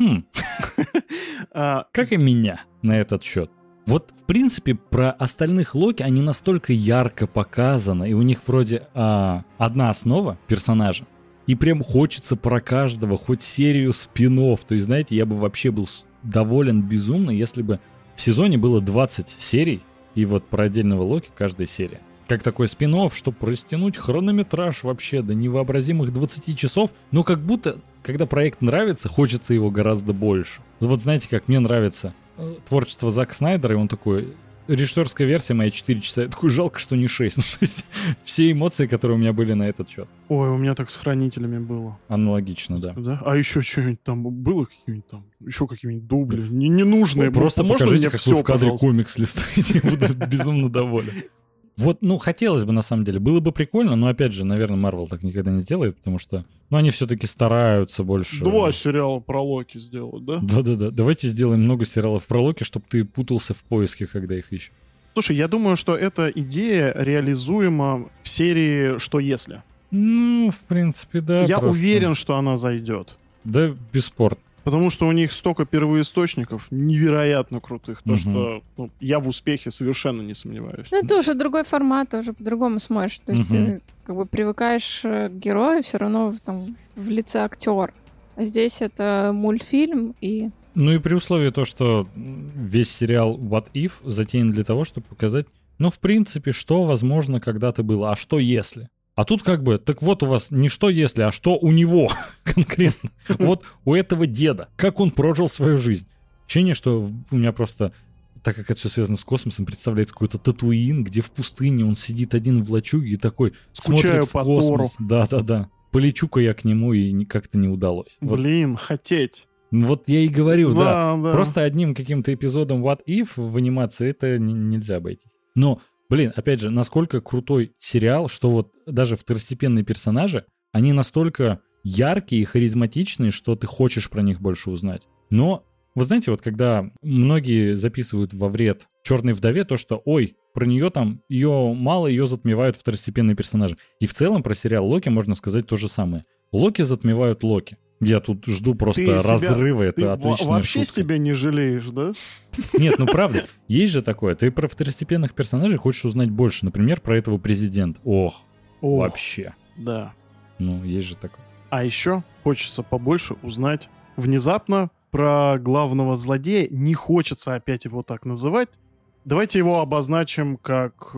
Хм, А, как и меня на этот счет. Вот, в принципе, про остальных Локи они настолько ярко показаны, и у них вроде а, одна основа персонажа, и прям хочется про каждого хоть серию спин То есть, знаете, я бы вообще был доволен безумно, если бы в сезоне было 20 серий, и вот про отдельного Локи каждая серия. Как такой спин чтобы растянуть хронометраж вообще до невообразимых 20 часов, но как будто, когда проект нравится, хочется его гораздо больше. Вот знаете, как мне нравится э, творчество Зака Снайдера, и он такой, режиссерская версия моя 4 часа, я такой, жалко, что не 6. Ну, то есть, все эмоции, которые у меня были на этот счет. Ой, у меня так с хранителями было. Аналогично, да. Да? А еще что-нибудь там было, какие-нибудь там, еще какие-нибудь дубли, не, ненужные. Просто Можно покажите, как всё, вы в кадре пожалуйста? комикс листаете, я буду безумно доволен. Вот, ну, хотелось бы, на самом деле. Было бы прикольно, но, опять же, наверное, Марвел так никогда не сделает, потому что, ну, они все-таки стараются больше. Два сериала про Локи сделать, да? Да-да-да. Давайте сделаем много сериалов про Локи, чтобы ты путался в поиске, когда их ищешь. Слушай, я думаю, что эта идея реализуема в серии «Что если?». Ну, в принципе, да. я просто- уверен, что она зайдет. Да, бесспорно. Потому что у них столько первоисточников невероятно крутых, то Мгм. что ну, я в успехе совершенно не сомневаюсь. Ну, это уже другой формат, ты уже по-другому смотришь. То есть Мгм. ты как бы привыкаешь э, к герою все равно там в лице актер. А здесь это мультфильм, и Ну и при условии то, что весь сериал What If затеян для того, чтобы показать, ну, в принципе, что возможно когда-то было, а что если? А тут как бы, так вот у вас не что если, а что у него конкретно. Вот у этого деда. Как он прожил свою жизнь. Ощущение, что у меня просто, так как это все связано с космосом, представляется какой-то татуин, где в пустыне он сидит один в лачуге и такой Скучаю смотрит в космос. Да-да-да. Полечу-ка я к нему, и как-то не удалось. Вот, Блин, хотеть. вот я и говорю, да. да. Просто одним каким-то эпизодом What If в анимации это нельзя обойтись. Но, блин, опять же, насколько крутой сериал, что вот даже второстепенные персонажи, они настолько яркие и харизматичные, что ты хочешь про них больше узнать. Но, вот знаете, вот когда многие записывают во вред черной вдове то, что, ой, про нее там, ее мало, ее затмевают второстепенные персонажи. И в целом про сериал Локи можно сказать то же самое. Локи затмевают Локи. Я тут жду просто Ты себя- разрыва, это Ты отличная вообще шутка. себя не жалеешь, да? Нет, ну правда, есть же такое. Ты про второстепенных персонажей хочешь узнать больше. Например, про этого президента. Ох, Ох, вообще. Да. Ну, есть же такое. А еще хочется побольше узнать внезапно про главного злодея. Не хочется опять его так называть. Давайте его обозначим как...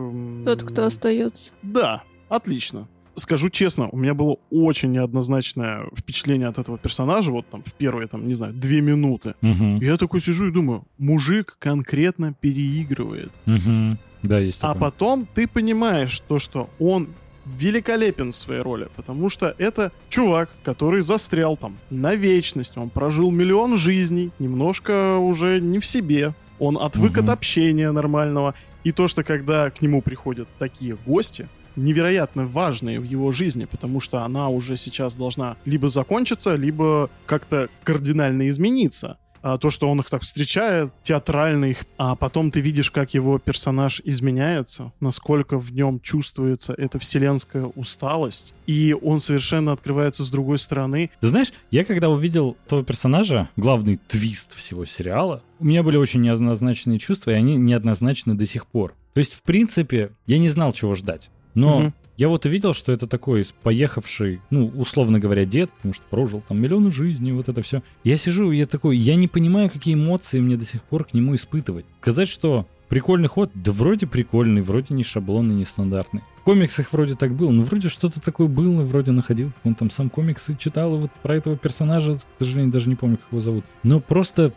тот, кто остается. Да, отлично. Скажу честно, у меня было очень неоднозначное впечатление от этого персонажа, вот там в первые, там, не знаю, две минуты. Мгм, Я такой сижу и думаю, мужик конкретно переигрывает. мгм. Да, есть А такое. потом ты понимаешь то, что он великолепен в своей роли, потому что это чувак, который застрял там на вечность, он прожил миллион жизней, немножко уже не в себе, он отвык Мгм. от общения нормального, и то, что когда к нему приходят такие гости, невероятно важные в его жизни, потому что она уже сейчас должна либо закончиться, либо как-то кардинально измениться. А то, что он их так встречает, театрально их, а потом ты видишь, как его персонаж изменяется, насколько в нем чувствуется эта вселенская усталость, и он совершенно открывается с другой стороны. Ты знаешь, я когда увидел этого персонажа, главный твист всего сериала, у меня были очень неоднозначные чувства, и они неоднозначны до сих пор. То есть, в принципе, я не знал, чего ждать. Но Мгм. я вот увидел, что это такой поехавший, ну, условно говоря, дед, потому что прожил там миллионы жизней, вот это все. Я сижу, я такой, я не понимаю, какие эмоции мне до сих пор к нему испытывать. Сказать, что прикольный ход, да вроде прикольный, вроде не шаблонный, не стандартный. В комиксах вроде так было, ну вроде что-то такое было, вроде находил. Он там сам комиксы читал, и вот про этого персонажа, к сожалению, даже не помню, как его зовут. Но просто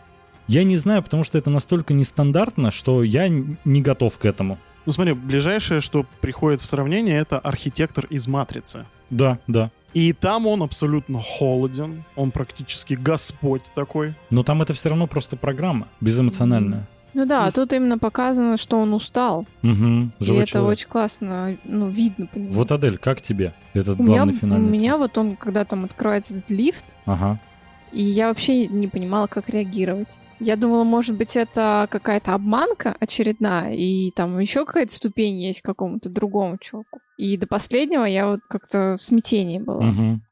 я не знаю, потому что это настолько нестандартно, что я не готов к этому. Ну смотри, ближайшее, что приходит в сравнение, это архитектор из «Матрицы». Да, да. И там он абсолютно холоден, он практически господь такой. Но там это все равно просто программа, безэмоциональная. Ну да, Ну, а тут именно показано, что он устал. Угу, и это очень классно, ну, видно по нему. Вот, Адель, как тебе этот у меня, главный у финальный? меня твист? вот он, когда там открывается этот лифт, Ага. и я вообще не понимала, как реагировать. Я думала, может быть, это какая-то обманка очередная, и там еще какая-то ступень есть какому-то другому чуваку. И до последнего я вот как-то в смятении была. Мгм.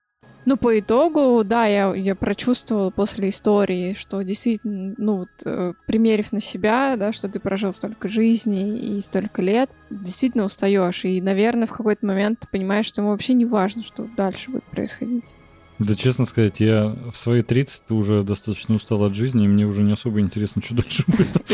Ну, по итогу, да, я, я прочувствовала после истории, что действительно, ну, вот, э, примерив на себя, да, что ты прожил столько жизней и столько лет, действительно устаешь. И, наверное, в какой-то момент ты понимаешь, что ему вообще не важно, что дальше будет происходить. Да, честно сказать, я в свои 30 уже достаточно устал от жизни, и мне уже не особо интересно, что дальше будет.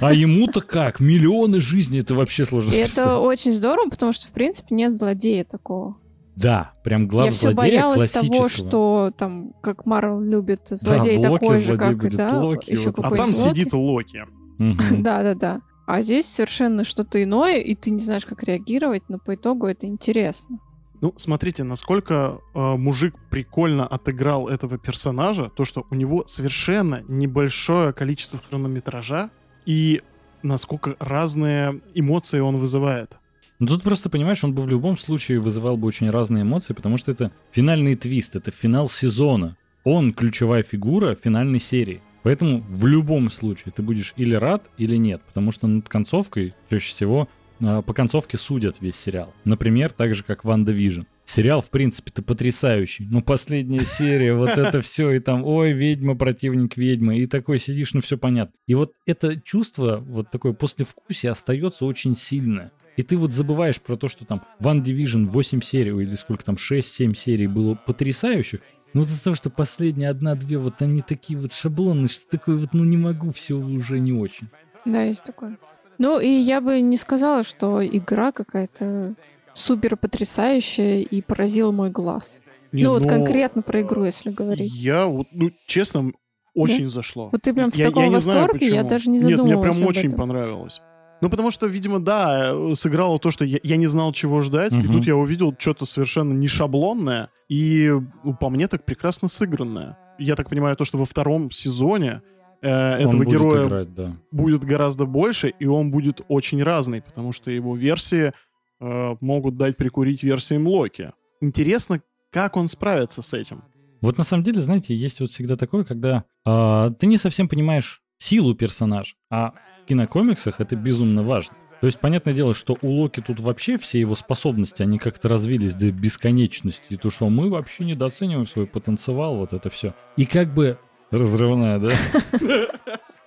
А ему-то как? Миллионы жизней, это вообще сложно И это очень здорово, потому что, в принципе, нет злодея такого. Да, прям глав я все злодея боялась того, классического. что там, как Марвел любит, злодей Локи такой же, злодей как будет, да, Локи, еще вот. А там Локи. сидит Локи. Мгм. Да, да, да. А здесь совершенно что-то иное, и ты не знаешь, как реагировать, но по итогу это интересно. Ну, смотрите, насколько э, мужик прикольно отыграл этого персонажа, то, что у него совершенно небольшое количество хронометража, и насколько разные эмоции он вызывает. Ну тут просто, понимаешь, он бы в любом случае вызывал бы очень разные эмоции, потому что это финальный твист, это финал сезона. Он ключевая фигура финальной серии. Поэтому в любом случае ты будешь или рад, или нет, потому что над концовкой чаще всего по концовке судят весь сериал. Например, так же, как WandaVision. Сериал, в принципе-то, потрясающий. Но последняя серия, вот это все, и там, ой, ведьма, противник ведьмы, и такой сидишь, ну все понятно. И вот это чувство, вот такое послевкусие остается очень сильное. И ты вот забываешь про то, что там WandaVision 8 серий, или сколько там, 6-7 серий было потрясающих, ну, из-за того, что последние одна-две, вот они такие вот шаблонные, что такое вот, ну, не могу, все уже не очень. Да, есть такое. Ну, и я бы не сказала, что игра какая-то супер потрясающая и поразила мой глаз. Не, ну, вот но конкретно про игру, если говорить. Я вот, ну, честно, очень зашло. Вот ты прям в Я- я таком не знаю, восторге, я почему. даже не Нет, мне задумывалась прям об очень этом. понравилось. Ну, потому что, видимо, да, э, сыграло то, что я, я не знал, чего ждать, и Мгм. тут я увидел что-то совершенно не шаблонное, и ну, по мне так прекрасно сыгранное. Я так понимаю, то, что во втором сезоне э, этого будет героя играть, да. будет гораздо больше, и он будет очень разный, потому что его версии э, могут дать прикурить версиям Локи. Интересно, как он справится с этим. Вот на самом деле, знаете, есть вот всегда такое, когда а, ты не совсем понимаешь силу персонажа, а в кинокомиксах это безумно важно. То есть, понятное дело, что у Локи тут вообще все его способности, они как-то развились до бесконечности. И то, что мы вообще недооцениваем свой потенциал, вот это все. И как бы разрывная, да?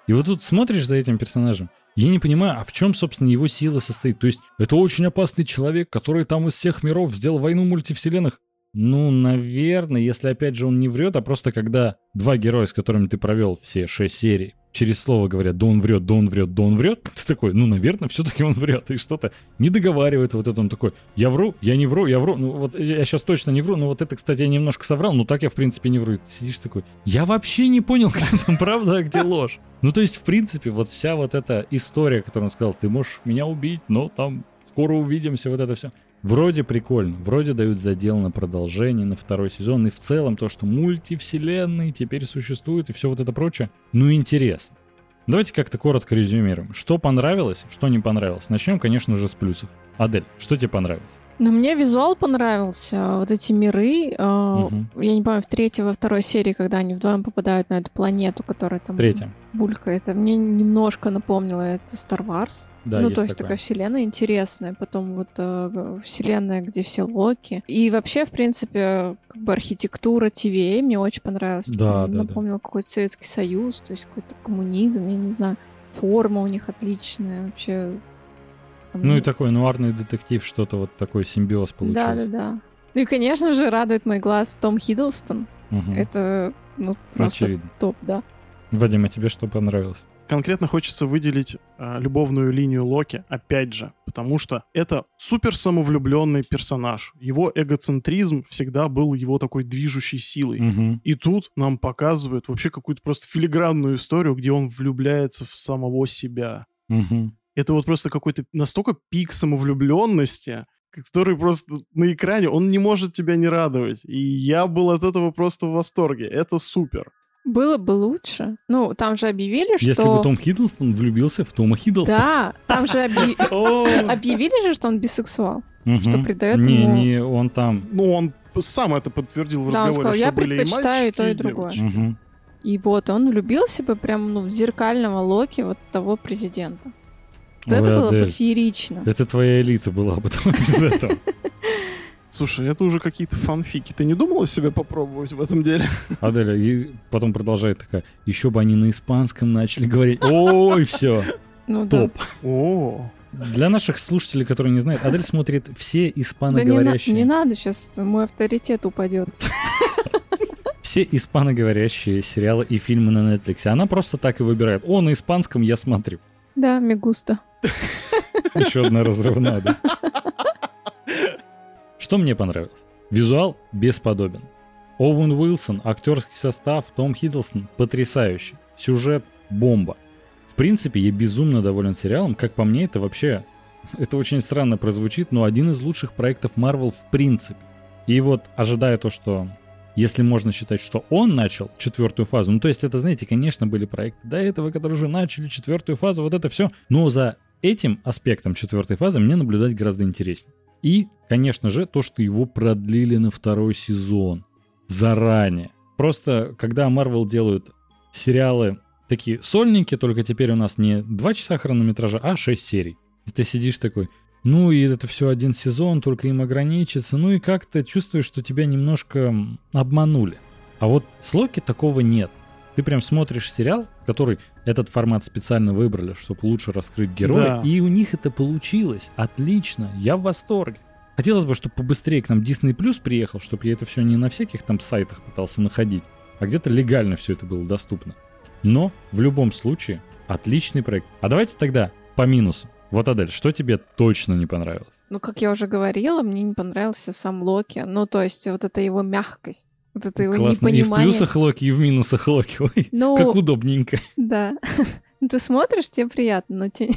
И вот тут смотришь за этим персонажем, я не понимаю, а в чем, собственно, его сила состоит? То есть, это очень опасный человек, который там из всех миров сделал войну мультивселенных. Ну, наверное, если опять же он не врет, а просто когда два героя, с которыми ты провел все шесть серий, через слово говорят, да он врет, да он врет, да он врет, ты такой, ну, наверное, все-таки он врет, и что-то не договаривает, вот это он такой, я вру, я не вру, я вру, ну, вот я сейчас точно не вру, ну, вот это, кстати, я немножко соврал, ну, так я, в принципе, не вру, И ты сидишь такой, я вообще не понял, где там правда, а где ложь. Ну, то есть, в принципе, вот вся вот эта история, которую он сказал, ты можешь меня убить, но там скоро увидимся, вот это все. Вроде прикольно, вроде дают задел на продолжение, на второй сезон, и в целом то, что мультивселенные теперь существуют и все вот это прочее, ну интересно. Давайте как-то коротко резюмируем. Что понравилось, что не понравилось. Начнем, конечно же, с плюсов. Адель, что тебе понравилось? Но мне визуал понравился, вот эти миры. э, Мгм. Я не помню, в третьей, во второй серии, когда они вдвоем попадают на эту планету, которая там Третья. булькает. Это мне немножко напомнило это Star Wars. Да, ну, есть то есть такое. такая вселенная интересная, потом вот э, вселенная, где все Локи. И вообще, в принципе, как бы архитектура TVA мне очень понравилась. Да, да, да. Напомнила какой-то Советский Союз, то есть какой-то коммунизм, я не знаю. Форма у них отличная, вообще. Ну и такой нуарный детектив, что-то вот такой симбиоз Да, получился. да, да. Ну и, конечно же, радует мой глаз Том Хиддлстон. Мгм. Это, ну, просто Очевидно. топ, да. Вадим, а тебе что понравилось? Конкретно хочется выделить а, любовную линию Локи, опять же, потому что это супер самовлюбленный персонаж. Его эгоцентризм всегда был его такой движущей силой. Мгм. И тут нам показывают вообще какую-то просто филигранную историю, где он влюбляется в самого себя. Мгм. Это вот просто какой-то настолько пик самовлюбленности, который просто на экране, он не может тебя не радовать. И я был от этого просто в восторге. Это супер. Было бы лучше. Ну, там же объявили, что... Если бы Том Хиддлстон влюбился в Тома Хиддлстона. Да, там же объявили же, что он бисексуал. Что придает не, ему- Не, он там. Ну, он сам это подтвердил в Да, он разговоре, сказал, что «Я предпочитаю и то, и девочки». другое. И вот он влюбился бы прям, ну, в зеркального Локи вот того президента. Вот Ой, это было бы Адель, феерично. Это твоя элита была, потому без этого. Слушай, это уже какие-то фанфики. Ты не думала себя попробовать в этом деле? Аделя и потом продолжает такая, еще бы они на испанском начали говорить. Ой, все, Ну да. топ. О, Для наших слушателей, которые не знают, Адель смотрит все Да не, на- испаноговорящие, не надо, сейчас мой авторитет упадет. все испаноговорящие сериалы и фильмы на Netflix. Она просто так и выбирает. О, на испанском я смотрю. Да, Мегуста. Еще одна разрывная, да? Что мне понравилось? Визуал бесподобен. Оуэн Уилсон, актерский состав, Том Хиддлстон потрясающий. Сюжет бомба. В принципе, я безумно доволен сериалом. Как по мне, это вообще... Это очень странно прозвучит, но один из лучших проектов Marvel в принципе. И вот, ожидая то, что... Если можно считать, что он начал четвертую фазу, ну то есть это, знаете, конечно, были проекты до этого, которые уже начали четвертую фазу, вот это все. Но за этим аспектом четвертой фазы мне наблюдать гораздо интереснее. И, конечно же, то, что его продлили на второй сезон. Заранее. Просто, когда Marvel делают сериалы такие сольники, только теперь у нас не 2 часа хронометража, а 6 серий. И ты сидишь такой, ну и это все один сезон, только им ограничится, ну и как-то чувствуешь, что тебя немножко обманули. А вот с Локи такого нет. Ты прям смотришь сериал, который этот формат специально выбрали, чтобы лучше раскрыть героя, Да. и у них это получилось. Отлично, я в восторге. Хотелось бы, чтобы побыстрее к нам Disney Plus приехал, чтобы я это все не на всяких там сайтах пытался находить, а где-то легально все это было доступно. Но в любом случае отличный проект. А давайте тогда по минусам. Вот, Адель, что тебе точно не понравилось? Ну, как я уже говорила, мне не понравился сам Локи. Ну, то есть вот это его мягкость. Вот это его Классно. И в непонимание. плюсах Локи, и в минусах Локи. Ой, Ну, как удобненько. да. Ну, Ты смотришь, тебе приятно, но тебе...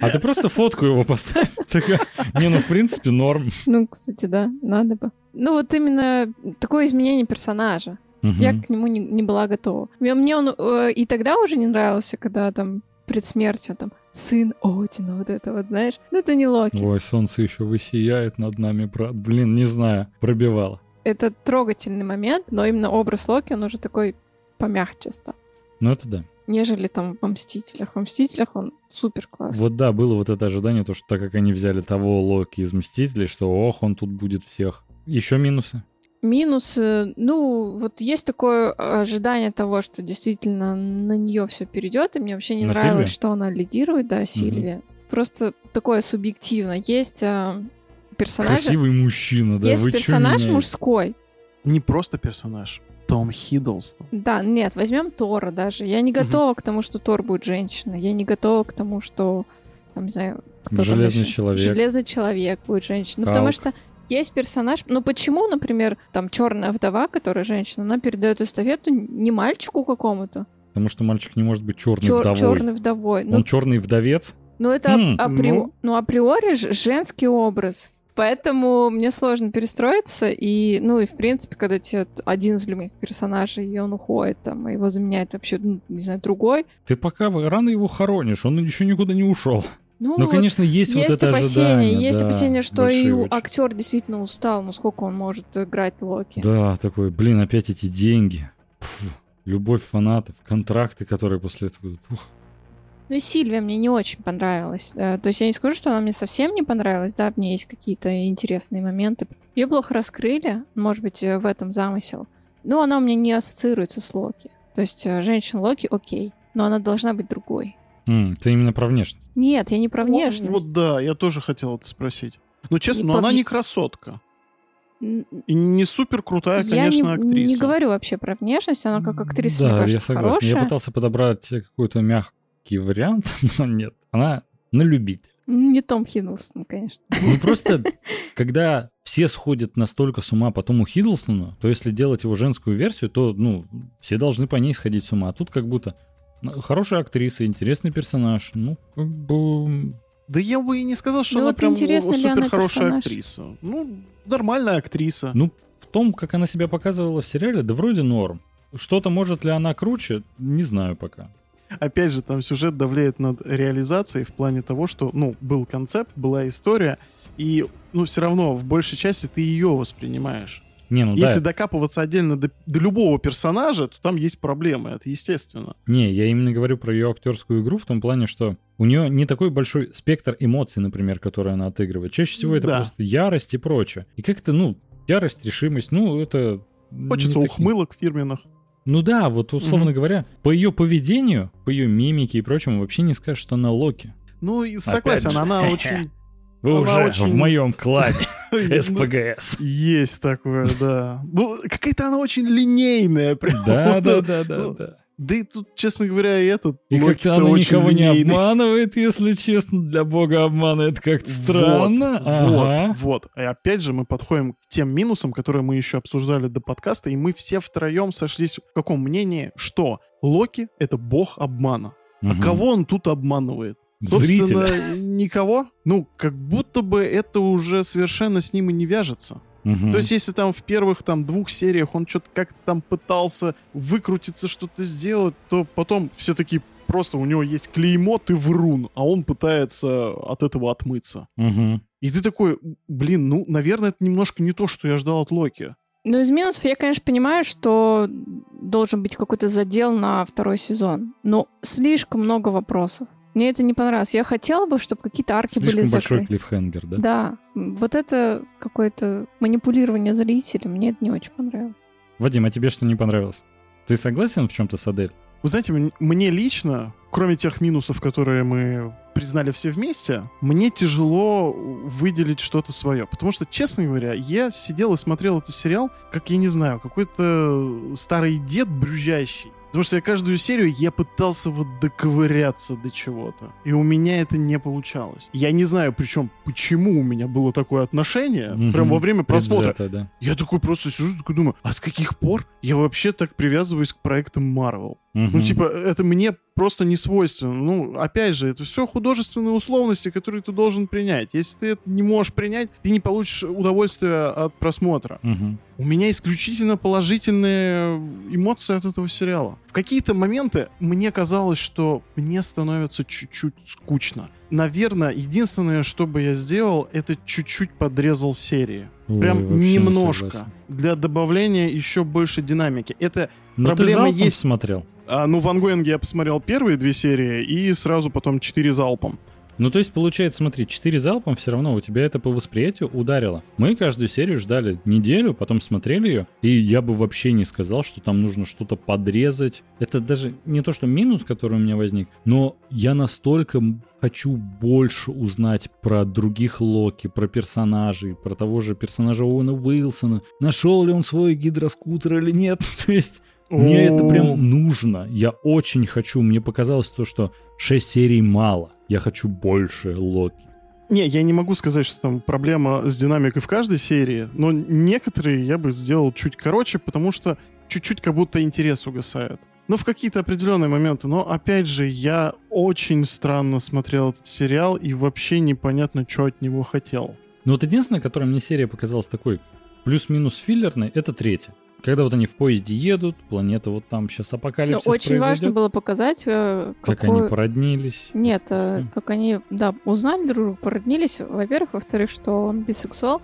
А ты просто фотку его поставь. Такая, не, ну в принципе норм. Ну, кстати, да, надо бы. Ну, вот именно такое изменение персонажа. Я к нему не, не была готова. Мне, мне он э, и тогда уже не нравился, когда там перед смертью там сын Одина, вот это вот, знаешь. Ну, это не Локи. Ой, солнце еще высияет над нами, брат. Блин, не знаю, пробивало. Это трогательный момент, но именно образ Локи, он уже такой помягче стал. Ну это да. Нежели там во Мстителях. Во Мстителях он супер классный. Вот да, было вот это ожидание, то, что так как они взяли того Локи из Мстителей, что ох, он тут будет всех. Еще минусы. Минус, э, ну, вот есть такое ожидание того, что действительно на нее все перейдет, и мне вообще не На нравилось, Сильвию? что она лидирует, да, Сильвия. Просто такое субъективно. Есть а, персонажи, Красивый мужчина, да. есть вы персонаж меня- мужской. не просто персонаж. Том Хиддлстон. Да, нет, возьмем Тора даже. Я не готова к тому, что Тор будет женщиной. Я не готова к тому, что, там, не знаю, кто там Железный ещё? человек. Железный человек будет женщиной. Ну, потому что есть персонаж. Ну почему, например, там черная вдова, которая женщина, она передает эстафету не мальчику какому-то, Потому что мальчик не может быть черный чер- вдовой. черной вдовой. Ну, Он черный вдовец. Ну, это М, апри- ну. ну, априори женский образ. Поэтому мне сложно перестроиться. И, ну, и в принципе, когда тебе один из любимых персонажей, и он уходит, там, и его заменяет вообще, ну, не знаю, другой. Ты пока рано его хоронишь, он еще никуда не ушел. Ну, Ну, вот конечно, есть, вот есть это опасения, ожидание. есть да, опасения, что и очень. актер действительно устал, ну сколько он может играть Локи. Да, такой, блин, опять эти деньги. Фу, любовь фанатов, контракты, которые после этого идут. Ух. Ну и Сильвия мне не очень понравилась. Э, То есть я не скажу, что она мне совсем не понравилась, да, в ней есть какие-то интересные моменты. Ее плохо раскрыли, может быть, э, в этом замысел. Но она у меня не ассоциируется с Локи. То есть э, женщина Локи окей, но она должна быть другой. М, ты именно про внешность. Нет, я не про внешность. Вот да, я тоже хотел это спросить. Ну, честно, И но по она не красотка. И не супер крутая, я конечно, не, актриса. не говорю вообще про внешность, она как актриса, да, мне я кажется, согласен. хорошая. Я пытался подобрать какой-то мягкий вариант, но нет. Она на любителя. Не Том Хиддлстон, конечно. Ну просто, когда все сходят настолько с ума по Тому Хиддлстону, то если делать его женскую версию, то, ну, все должны по ней сходить с ума. А тут как будто ну, хорошая актриса, интересный персонаж. Ну, как бы... Да я бы и не сказал, что Ну она вот прям супер хорошая актриса. Ну, нормальная актриса. Ну, в том, как она себя показывала в сериале, да вроде норм. Что-то может ли она круче, не знаю пока. Опять же, там сюжет давляет над реализацией в плане того, что, ну, был концепт, была история, и, ну, все равно в большей части ты ее воспринимаешь. Не, ну Если да. докапываться отдельно до, до любого персонажа, то там есть проблемы, это естественно. Не, я именно говорю про ее актерскую игру в том плане, что у нее не такой большой спектр эмоций, например, которые она отыгрывает. Чаще всего это Да. просто ярость и прочее. И как-то, ну, ярость, решимость, ну, это... Хочется ухмылок фирменных. Ну да, вот условно Мгм. говоря, по ее поведению, по ее мимике и прочему, вообще не скажешь, что она Локи. Ну, и согласен, она очень... Вы уже очень- в моем клане, Ну, СПГС. Есть такое, да. Ну, какая-то она очень линейная. Прям. Да, да, да, да, ну, да. Да и тут, честно говоря, и этот И как-то она никого не обманывает, если честно. Для бога обмана это как-то странно. Вот, Ага. вот, вот. И опять же мы подходим к тем минусам, которые мы еще обсуждали до подкаста, и мы все втроем сошлись в каком мнении, что Локи — это бог обмана. А кого он тут обманывает? Зрителя. Собственно, никого. Ну, как будто бы это уже совершенно с ним и не вяжется. Мгм. То есть, если там в первых там двух сериях он что-то как-то там пытался выкрутиться, что-то сделать, то потом все таки просто у него есть клеймо, ты врун, а он пытается от этого отмыться. Мгм. И ты такой, блин, ну, наверное, это немножко не то, что я ждал от Локи. Ну, из минусов я, конечно, понимаю, что должен быть какой-то задел на второй сезон. Но слишком много вопросов. Мне это не понравилось. Я хотела бы, чтобы какие-то арки были Слишком большой закрыты. клиффхенгер, да? Да, вот это какое-то манипулирование зрителя, мне это не очень понравилось. Вадим, а тебе что не понравилось? Ты согласен в чем-то с Адель? Вы знаете, мне лично, кроме тех минусов, которые мы признали все вместе, мне тяжело выделить что-то свое. Потому что, честно говоря, я сидел и смотрел этот сериал, как, я не знаю, какой-то старый дед брюзжащий. Потому что я каждую серию я пытался вот доковыряться до чего-то. И у меня это не получалось. Я не знаю, причем, почему у меня было такое отношение. Мгм. Прям во время просмотра. Предвзятое, да. Я такой просто сижу, такой думаю, а с каких пор я вообще так привязываюсь к проектам Marvel? Ну, Мгм. типа, это мне просто не свойственно. Ну, опять же, это все художественные условности, которые ты должен принять. Если ты это не можешь принять, ты не получишь удовольствия от просмотра. Мгм. У меня исключительно положительные эмоции от этого сериала. В какие-то моменты мне казалось, что мне становится чуть-чуть скучно. Наверное, единственное, что бы я сделал, это чуть-чуть подрезал серии. Ой, Прям не немножко. согласен. Для добавления еще больше динамики. Это Но ты Проблема залпом есть. смотрел? А, ну, Ван Гуэнге я посмотрел первые две серии и сразу потом четыре залпом. Ну, то есть, получается, смотри, 4 залпом все равно у тебя это по восприятию ударило. Мы каждую серию ждали неделю, потом смотрели ее, и я бы вообще не сказал, что там нужно что-то подрезать. Это даже не то, что минус, который у меня возник, но я настолько хочу больше узнать про других Локи, про персонажей, про того же персонажа Оуэна Уилсона. Нашел ли он свой гидроскутер или нет? То есть, мне это прям нужно. Я очень хочу. Мне показалось то, что 6 серий мало. Я хочу больше Локи. Не, я не могу сказать, что там проблема с динамикой в каждой серии, но некоторые я бы сделал чуть короче, потому что чуть-чуть как будто интерес угасает. Ну, в какие-то определенные моменты. Но, опять же, я очень странно смотрел этот сериал и вообще непонятно, что от него хотел. Ну вот единственное, которая мне серия показалась такой плюс-минус филлерной, это третья. Когда вот они в поезде едут, планета вот там сейчас Ну, апокалипсис очень произойдет, важно было показать, э, как какой- они породнились. Нет, э, Хм. как они, да, узнали друг друга, породнились, во-первых, во-вторых, что он бисексуал,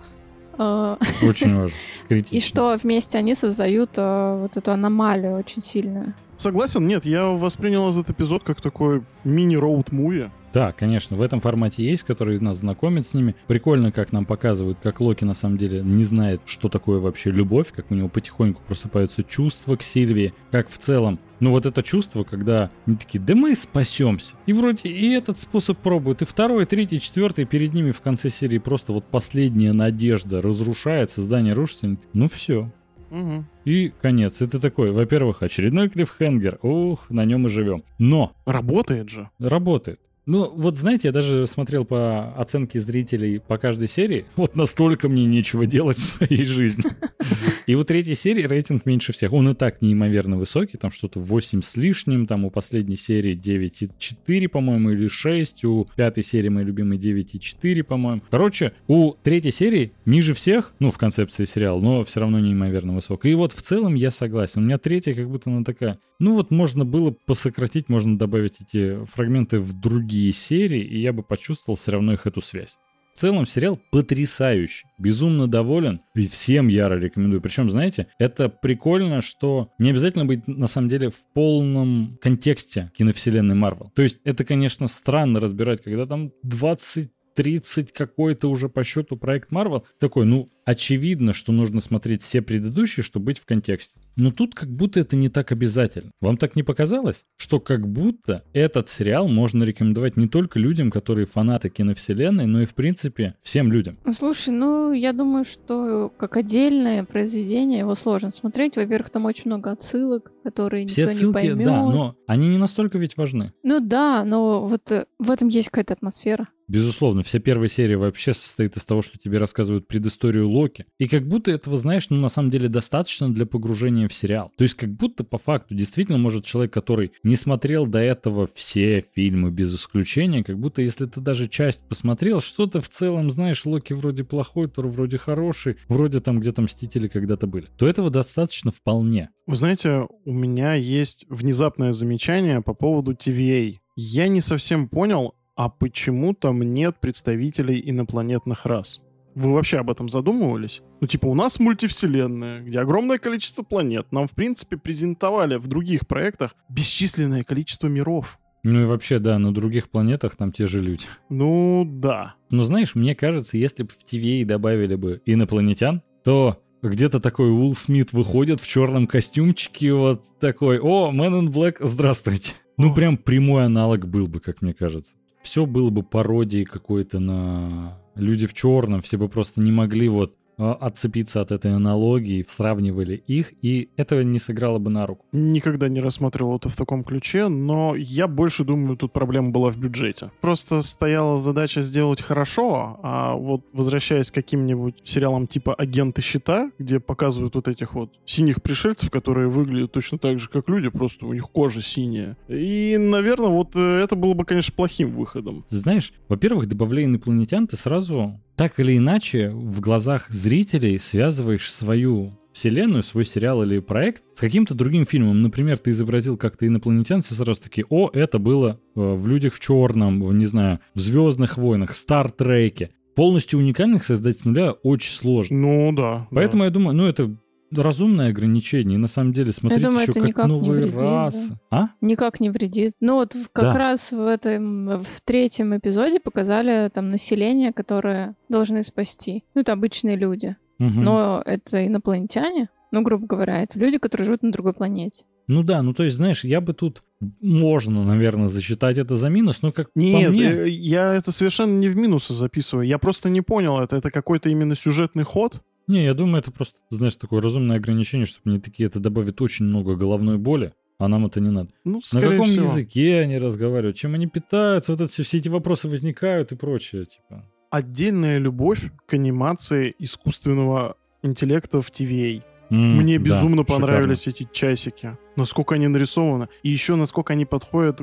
э, Очень важно. Критично. и что вместе они создают вот эту аномалию очень сильную. Согласен? Нет, я воспринял этот эпизод как такой мини-роуд-муви. Да, конечно, в этом формате есть, который нас знакомит с ними. Прикольно, как нам показывают, как Локи на самом деле не знает, что такое вообще любовь, как у него потихоньку просыпаются чувства к Сильвии, как в целом. Ну вот это чувство, когда они такие, да мы спасемся. И вроде и этот способ пробуют, и второй, и третий, и четвертый, перед ними в конце серии просто вот последняя надежда разрушается, здание рушится. они такие, Ну все, Мгм. и конец. И ты такой, во-первых, очередной клиффхенгер. Ух, на нем и живем. Но Работает же. работает. Ну, вот знаете, я даже смотрел по оценке зрителей по каждой серии. Вот настолько мне нечего делать в своей жизни. И у третьей серии рейтинг меньше всех. Он и так неимоверно высокий, там что-то 8 с лишним, там у последней серии 9,4, по-моему, или 6, у пятой серии моей любимой 9,4, по-моему. Короче, у третьей серии ниже всех, ну, в концепции сериала, но все равно неимоверно высокий. И вот в целом я согласен. У меня третья как будто она такая, ну вот можно было посократить, можно добавить эти фрагменты в другие серии, и я бы почувствовал все равно их эту связь. В целом сериал потрясающий, безумно доволен и всем яро рекомендую. Причем, знаете, это прикольно, что не обязательно быть на самом деле в полном контексте киновселенной Марвел. То есть это, конечно, странно разбирать, когда там 20 30 какой-то уже по счету проект Марвел. Такой, ну, очевидно, что нужно смотреть все предыдущие, чтобы быть в контексте. Но тут как будто это не так обязательно. Вам так не показалось? Что как будто этот сериал можно рекомендовать не только людям, которые фанаты киновселенной, но и, в принципе, всем людям. Ну, Слушай, ну, я думаю, что как отдельное произведение его сложно смотреть. Во-первых, там очень много отсылок, которые Все никто не отсылки, поймет. да, но они не настолько ведь важны. Ну да, но вот э, в этом есть какая-то атмосфера. Безусловно, вся первая серия вообще состоит из того, что тебе рассказывают предысторию Локи. И как будто этого, знаешь, ну на самом деле достаточно для погружения в сериал. То есть как будто по факту действительно может человек, который не смотрел до этого все фильмы без исключения, как будто если ты даже часть посмотрел, что-то в целом, знаешь, Локи вроде плохой, Тор вроде хороший, вроде там где-то Мстители когда-то были, то этого достаточно вполне. Вы знаете, у меня есть внезапное замечание по поводу TVA. Я не совсем понял, а почему там нет представителей инопланетных рас? Вы вообще об этом задумывались? Ну, типа, у нас мультивселенная, где огромное количество планет. Нам, в принципе, презентовали в других проектах бесчисленное количество миров. Ну и вообще, да, на других планетах там те же люди. Ну, да. Но знаешь, мне кажется, если бы в TVA добавили бы инопланетян, то где-то такой Уилл Смит выходит в черном костюмчике, вот такой, о, Man in Black, здравствуйте. Ну, Ох. прям прямой аналог был бы, как мне кажется. Все было бы пародией какой-то на люди в черном, все бы просто не могли вот отцепиться от этой аналогии, сравнивали их, и этого не сыграло бы на руку. Никогда не рассматривал это в таком ключе, но я больше думаю, тут проблема была в бюджете. Просто стояла задача сделать хорошо, а вот возвращаясь к каким-нибудь сериалам типа «Агенты щита», где показывают вот этих вот синих пришельцев, которые выглядят точно так же, как люди, просто у них кожа синяя. И, наверное, вот э, это было бы, конечно, плохим выходом. Знаешь, во-первых, добавляя инопланетян, ты сразу так или иначе в глазах зрителей связываешь свою вселенную, свой сериал или проект с каким-то другим фильмом. Например, ты изобразил как-то инопланетян, все сразу такие, о, это было э, в «Людях в черном», не знаю, в «Звездных войнах», в «Стартреке». Полностью уникальных создать с нуля очень сложно. Ну, да. Поэтому я думаю, ну это разумное ограничение. И на самом деле смотреть думаю, еще это как никак не новые вредит, расы. А? Никак не вредит. Ну вот как Да. раз в этом, в третьем эпизоде показали там население, которое должны спасти. Ну, это обычные люди. Мгм. Но это инопланетяне. Ну, грубо говоря, это люди, которые живут на другой планете. Ну да, ну то есть, знаешь, я бы тут можно, наверное, засчитать это за минус, но как Нет, по мне... э, я это совершенно не в минусы записываю. Я просто не понял, это, это какой-то именно сюжетный ход? Не, я думаю, это просто, знаешь, такое разумное ограничение, чтобы они такие, это добавит очень много головной боли, а нам это не надо. Ну, На каком всего. языке они разговаривают, чем они питаются, вот это все, все эти вопросы возникают и прочее, типа. Отдельная любовь к анимации искусственного интеллекта в TVA. М, Мне да, безумно шикарно. понравились эти часики. насколько они нарисованы, и еще насколько они подходят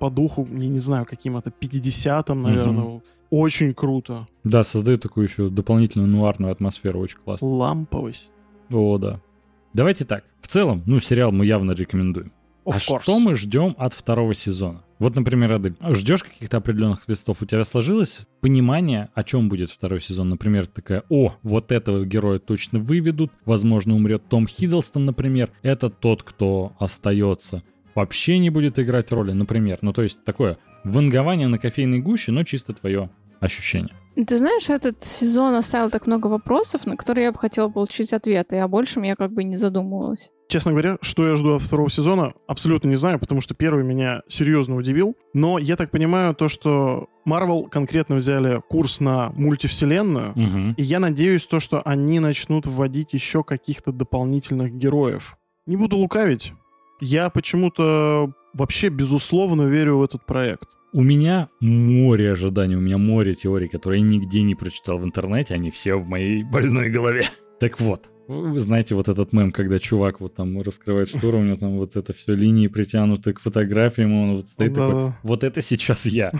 по духу, я не знаю, каким-то 50-м, наверное. Угу. Очень круто. Да, создают такую еще дополнительную нуарную атмосферу, очень классно. Ламповость. О, да. Давайте так. В целом, ну, сериал мы явно рекомендуем. Of а course. что мы ждем от второго сезона? Вот, например, Адель, ждешь каких-то определенных листов, у тебя сложилось понимание, о чем будет второй сезон? Например, такая, о, вот этого героя точно выведут, возможно, умрет Том Хиддлстон, например, это тот, кто остается, вообще не будет играть роли, например. Ну, то есть такое вангование на кофейной гуще, но чисто твое ощущение. Ты знаешь, этот сезон оставил так много вопросов, на которые я бы хотела получить ответы, а большем я как бы не задумывалась. Честно говоря, что я жду от второго сезона, абсолютно не знаю, потому что первый меня серьезно удивил. Но я так понимаю то, что Marvel конкретно взяли курс на мультивселенную, Угу. и я надеюсь то, что они начнут вводить еще каких-то дополнительных героев. Не буду лукавить, я почему-то вообще безусловно верю в этот проект. У меня море ожиданий, у меня море теорий, которые я нигде не прочитал в интернете, они все в моей больной голове. Так вот, вы знаете вот этот мем, когда чувак вот там раскрывает штору, у него там вот это все линии притянуты к фотографиям, он вот стоит такой, Да-да. вот это сейчас я.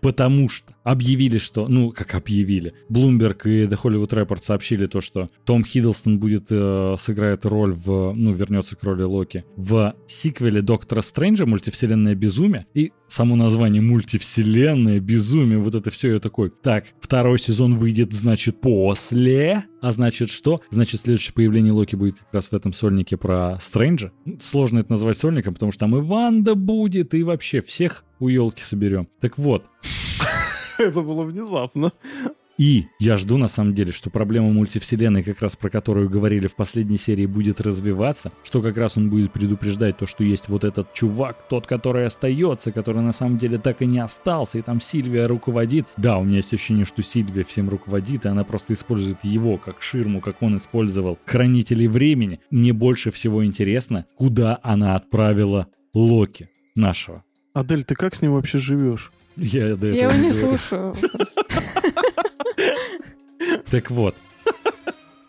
Потому что объявили, что, ну, как объявили, Bloomberg и The Hollywood Report сообщили то, что Том Хиддлстон будет, э, сыграет роль в, ну, вернется к роли Локи, в сиквеле Доктора Стрэнджа «Мультивселенная безумие», и само название «Мультивселенная безумие», вот это все, я такой, так, второй сезон выйдет, значит, после, а значит что? Значит, следующее появление Локи будет как раз в этом сольнике про Стрэнджа. Сложно это назвать сольником, потому что там и Ванда будет, и вообще всех у елки соберем. Так вот, Это было внезапно. и я жду на самом деле, что проблема мультивселенной, как раз про которую говорили в последней серии, будет развиваться, что как раз он будет предупреждать то, что есть вот этот чувак, тот, который остается, который на самом деле так и не остался, и там Сильвия руководит. Да, у меня есть ощущение, что Сильвия всем руководит, и она просто использует его как ширму, как он использовал хранителей времени. Мне больше всего интересно, куда она отправила Локи нашего. Адель, ты как с ним вообще живешь? Я, до Я его не слушаю. Так вот,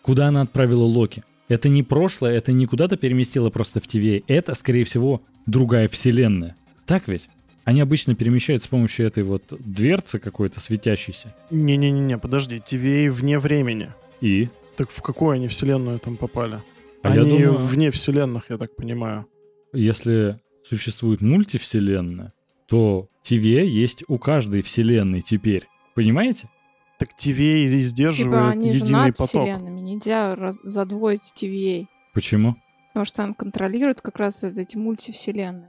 куда она отправила Локи? Это не прошлое, это не куда-то переместила просто в ТВ. Это, скорее всего, другая вселенная. Так ведь? Они обычно перемещают с помощью этой вот дверцы какой-то светящейся. Не-не-не, подожди, TVA вне времени. И? Так в какую они вселенную там попали? А я они думаю, вне вселенных, я так понимаю. если существует мультивселенная, то ТВ есть у каждой вселенной теперь. Понимаете? Так TVA и Типа сдерживает они же единый над поток. вселенными, нельзя раз- задвоить TVA. Почему? Потому что он контролирует как раз эти мультивселенные.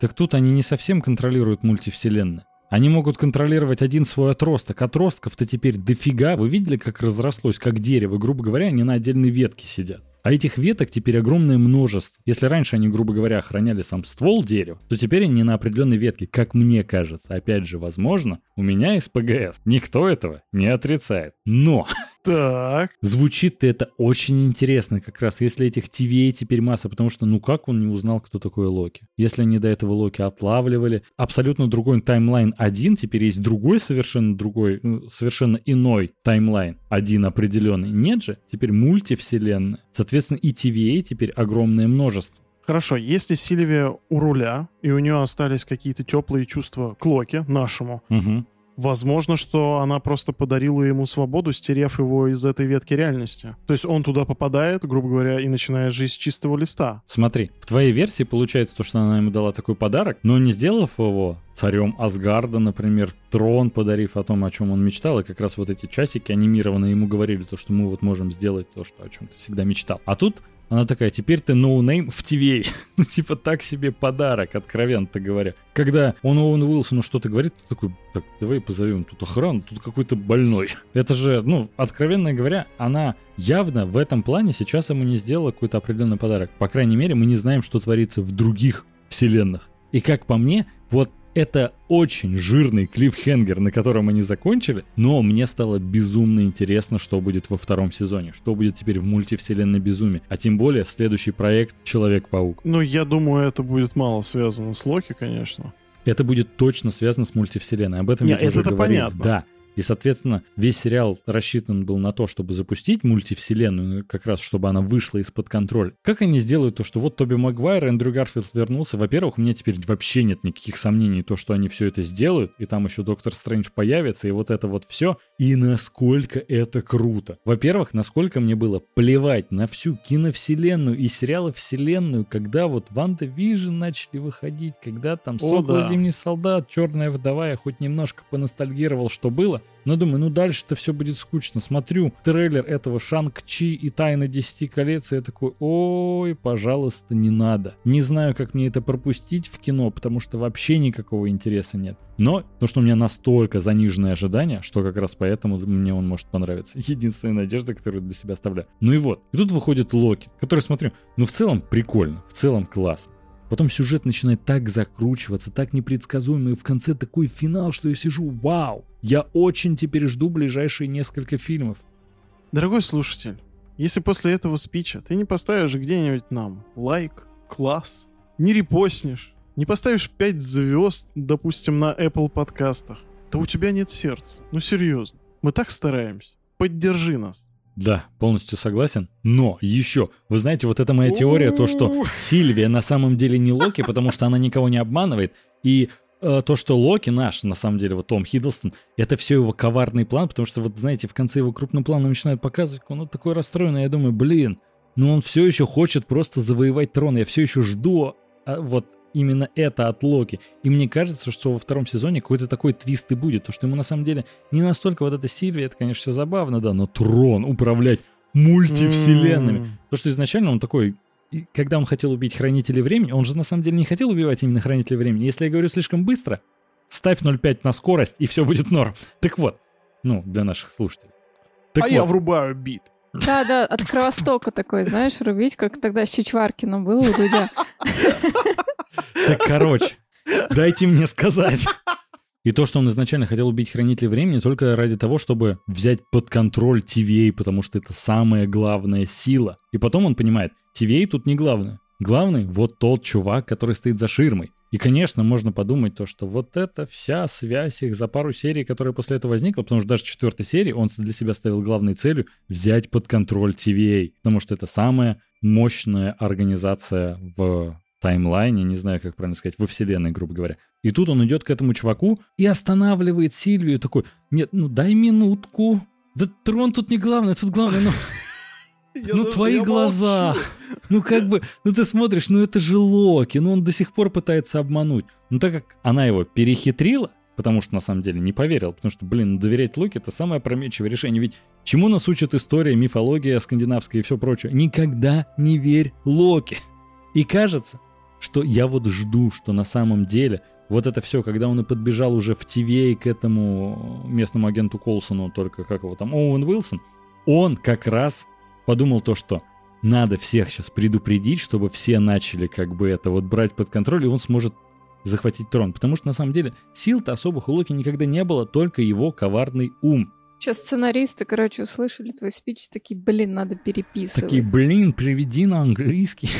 Так тут они не совсем контролируют мультивселенные. Они могут контролировать один свой отросток. Отростков-то теперь дофига. Вы видели, как разрослось, как дерево? Грубо говоря, они на отдельной ветке сидят. А этих веток теперь огромное множество. Если раньше они, грубо говоря, охраняли сам ствол дерева, то теперь они на определенной ветке, как мне кажется. Опять же, возможно, у меня СПГС. Никто этого не отрицает. Но Так, Звучит это очень интересно, как раз если этих TVA теперь масса, потому что ну как он не узнал, кто такой Локи? Если они до этого Локи отлавливали, абсолютно другой таймлайн один, теперь есть другой совершенно другой, ну, совершенно иной таймлайн, один определенный. Нет же, теперь мультивселенная. Соответственно, и TVA теперь огромное множество. хорошо, если Сильвия у руля, и у нее остались какие-то теплые чувства к Локи, нашему, Мгм. Возможно, что она просто подарила ему свободу, стерев его из этой ветки реальности. То есть он туда попадает, грубо говоря, и начинает жизнь с чистого листа. Смотри, в твоей версии получается то, что она ему дала такой подарок, но не сделав его царем Асгарда, например, трон подарив о том, о чем он мечтал, и как раз вот эти часики анимированные ему говорили то, что мы вот можем сделать то, что о чем ты всегда мечтал. А тут она такая, теперь ты no-name в TVA. ну, типа, так себе подарок, откровенно-то говоря. Когда он Оуэну Уилсону что-то говорит, ты такой, так, давай позовем тут охрану, тут какой-то больной. Это же, ну, откровенно говоря, она явно в этом плане сейчас ему не сделала какой-то определенный подарок. По крайней мере, мы не знаем, что творится в других вселенных. И как по мне, вот это очень жирный клиффхенгер, на котором они закончили, но мне стало безумно интересно, что будет во втором сезоне, что будет теперь в мультивселенной безумии, а тем более следующий проект Человек-паук. Ну, я думаю, это будет мало связано с Локи, конечно. Это будет точно связано с мультивселенной, об этом Не, ведь уже это-то говорили. понятно. Да, И, соответственно, весь сериал рассчитан был на то, чтобы запустить мультивселенную, как раз чтобы она вышла из-под контроля. Как они сделают то, что вот Тоби Магуайр, Эндрю Гарфилд вернулся? Во-первых, у меня теперь вообще нет никаких сомнений, то, что они все это сделают, и там еще Доктор Стрэндж появится, и вот это вот все. И насколько это круто. Во-первых, насколько мне было плевать на всю киновселенную и сериалы вселенную, когда вот WandaVision начали выходить, когда там Сокол, да. Зимний солдат, Черная вдова, я хоть немножко поностальгировал, что было. Но думаю, ну дальше-то все будет скучно. Смотрю трейлер этого Шанг-Чи и Тайны Десяти колец, и я такой, ой, пожалуйста, не надо. Не знаю, как мне это пропустить в кино, потому что вообще никакого интереса нет. Но то, что у меня настолько заниженные ожидания, что как раз поэтому мне он может понравиться. Единственная надежда, которую для себя оставляю. Ну и вот. И тут выходит Локи, который, смотрю, ну в целом прикольно, в целом классно. Потом сюжет начинает так закручиваться, так непредсказуемо, и в конце такой финал, что я сижу, вау! Я очень теперь жду ближайшие несколько фильмов. Дорогой слушатель, если после этого спича ты не поставишь где-нибудь нам лайк, класс, не репостнешь, не поставишь 5 звезд, допустим, на Apple подкастах, то у тебя нет сердца. Ну серьезно. Мы так стараемся. Поддержи нас. Да, полностью согласен. Но еще, вы знаете, вот это моя теория, то, что Сильвия на самом деле не Локи, потому что она никого не обманывает. И э, то, что Локи наш, на самом деле, вот Том Хиддлстон, это все его коварный план, потому что, вот знаете, в конце его крупным планом начинают показывать, он вот такой расстроенный. Я думаю, блин, ну он все еще хочет просто завоевать трон. Я все еще жду а, вот именно это от Локи. И мне кажется, что во втором сезоне какой-то такой твист и будет. То, что ему на самом деле не настолько вот эта Сильвия, это, конечно, все забавно, да, но трон управлять мультивселенными. М. То, что изначально он такой, и когда он хотел убить Хранителей Времени, он же на самом деле не хотел убивать именно Хранителей Времени. Если я говорю слишком быстро, ставь 0,5 на скорость, и все будет норм. Так вот, ну, для наших слушателей. Так а вот, я врубаю бит. Да, да, от Кровостока такой, знаешь, рубить, как тогда с Чичваркиным было у Дудя. Так, короче, дайте мне сказать. И то, что он изначально хотел убить Хранителей Времени только ради того, чтобы взять под контроль TVA, потому что это самая главная сила. И потом он понимает, TVA тут не главное. Главный вот тот чувак, который стоит за ширмой. И, конечно, можно подумать то, что вот эта вся связь их за пару серий, которая после этого возникла, потому что даже четвертой серии он для себя ставил главной целью взять под контроль TVA, потому что это самая мощная организация в таймлайне, не знаю, как правильно сказать, во вселенной, грубо говоря. И тут он идет к этому чуваку и останавливает Сильвию такой, нет, ну дай минутку. Да трон тут не главное, тут главное, ну, ну твои глаза. Ну как бы, ну ты смотришь, ну это же Локи, ну он до сих пор пытается обмануть. Ну так как она его перехитрила, потому что на самом деле не поверил, потому что, блин, ну, доверять Локи это самое опрометчивое решение. Ведь чему нас учат история, мифология скандинавская и все прочее? Никогда не верь Локи. И кажется, что я вот жду, что на самом деле вот это все, когда он и подбежал уже в ТВ к этому местному агенту Колсону, только как его там, Оуэн Уилсон, он как раз подумал то, что надо всех сейчас предупредить, чтобы все начали как бы это вот брать под контроль, и он сможет захватить трон. Потому что на самом деле сил-то особых у Локи никогда не было, только его коварный ум. Сейчас сценаристы, короче, услышали твой спич, такие, блин, надо переписывать. Такие, блин, приведи на английский.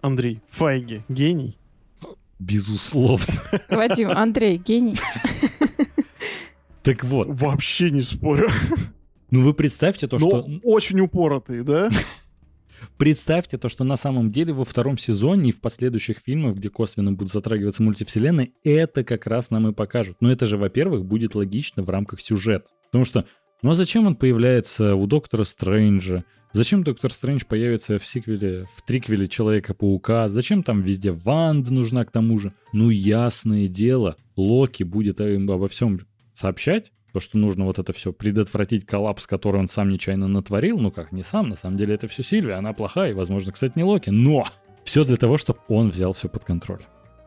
Андрей, Файги, гений. Безусловно. Вадим, Андрей, гений. Так вот, Вообще не спорю. Ну вы представьте то, Но что очень упоротый, да? Представьте то, что на самом деле во втором сезоне и в последующих фильмах, где косвенно будут затрагиваться мультивселенные, это как раз нам и покажут. Но это же, во-первых, будет логично в рамках сюжета. Потому что, ну а зачем он появляется у Доктора Стрэнджа? Зачем Доктор Стрэндж появится в сиквеле, в триквеле Человека-паука? Зачем там везде Ванда нужна к тому же? Ну, ясное дело, Локи будет обо всем сообщать, то, что нужно вот это все предотвратить коллапс, который он сам нечаянно натворил. Ну как, не сам, на самом деле это все Сильвия, она плохая, и, возможно, кстати, не Локи. Но все для того, чтобы он взял все под контроль.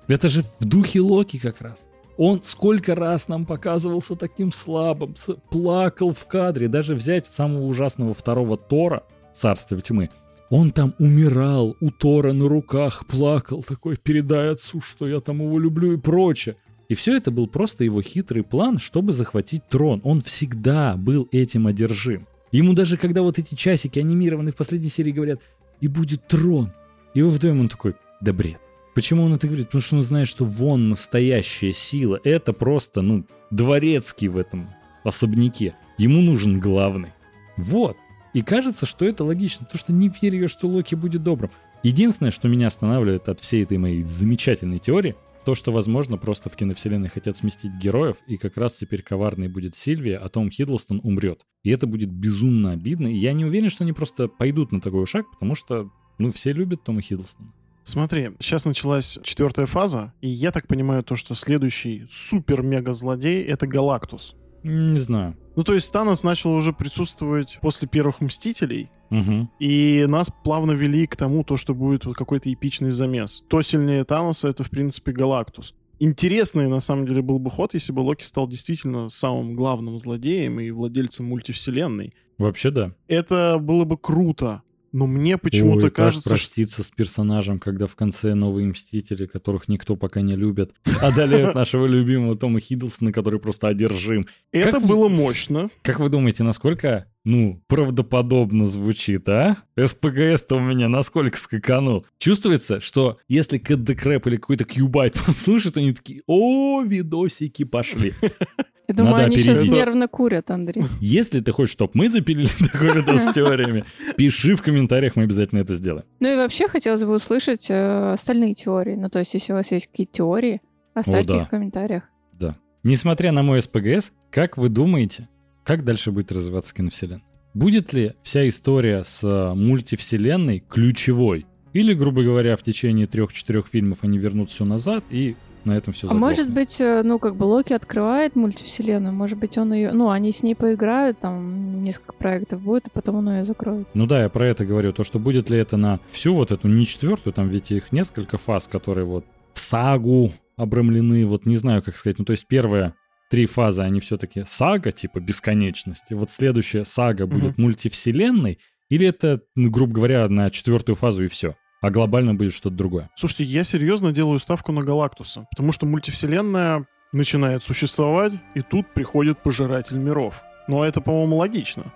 Это же в духе Локи как раз. Он сколько раз нам показывался таким слабым, плакал в кадре. Даже взять самого ужасного второго Тора, Царство тьмы, он там умирал у Тора на руках, плакал, такой, передай отцу, что я там его люблю и прочее. И все это был просто его хитрый план, чтобы захватить трон. Он всегда был этим одержим. Ему даже когда вот эти часики анимированные в последней серии говорят, и будет трон. И во вдвоем он такой, да бред, Почему он это говорит? Потому что он знает, что вон настоящая сила. Это просто, ну, дворецкий в этом особняке. Ему нужен главный. Вот. И кажется, что это логично, потому что не верю что Локи будет добрым. Единственное, что меня останавливает от всей этой моей замечательной теории, то, что, возможно, просто в киновселенной хотят сместить героев, и как раз теперь коварной будет Сильвия, а Том Хиддлстон умрет. И это будет безумно обидно, и я не уверен, что они просто пойдут на такой шаг, потому что, ну, все любят Тома Хиддлстона. Смотри, сейчас началась четвертая фаза, и я так понимаю то, что следующий супер-мега-злодей — это Галактус. Не знаю. Ну, то есть Танос начал уже присутствовать после первых Мстителей, Угу. и нас плавно вели к тому, то, что будет вот какой-то эпичный замес. То сильнее Таноса — это, в принципе, Галактус. Интересный, на самом деле, был бы ход, если бы Локи стал действительно самым главным злодеем и владельцем мультивселенной. Вообще да. Это было бы круто. Но мне почему-то как кажется, что проститься с персонажем, когда в конце новые Мстители, которых никто пока не любит, одолеют нашего любимого Тома Хиддлстона, который просто одержим. это как вы- было мощно. Как вы думаете, насколько, ну, правдоподобно звучит, а? СПГС-то у меня насколько скаканул? Чувствуется, что если Кэт Крэп или какой-то Кьюбайт послушают, они такие, о, видосики пошли. Я думаю, Надо они сейчас опередить. нервно курят, Андрей. Если ты хочешь, чтобы мы запилили такой видос с теориями, пиши в комментариях, мы обязательно это сделаем. Ну и вообще хотелось бы услышать э, остальные теории. Ну, то есть, если у вас есть какие-то теории, оставьте да. их в комментариях. Да. Несмотря на мой СПГС, как вы думаете, как дальше будет развиваться киновселенная? Будет ли вся история с э, мультивселенной ключевой? Или, грубо говоря, в течение трех-четырех фильмов они вернут все назад и на этом все А может быть, э, ну, как бы Локи открывает мультивселенную, может быть, он ее... Ну, они с ней поиграют, там несколько проектов будет, а потом он ее закроет. Ну да, я про это говорю. То, что будет ли это на всю вот эту, не четвертую, там ведь их несколько фаз, которые вот в сагу обрамлены, вот не знаю, как сказать. Ну то есть первая три фазы, они все-таки сага, типа бесконечности. Вот следующая сага будет мультивселенной, или это, ну, грубо говоря, на четвертую фазу и все. А глобально будет что-то другое. Слушайте, я серьезно делаю ставку на Галактуса, потому что мультивселенная начинает существовать, и тут приходит пожиратель миров. Но это, по-моему, логично.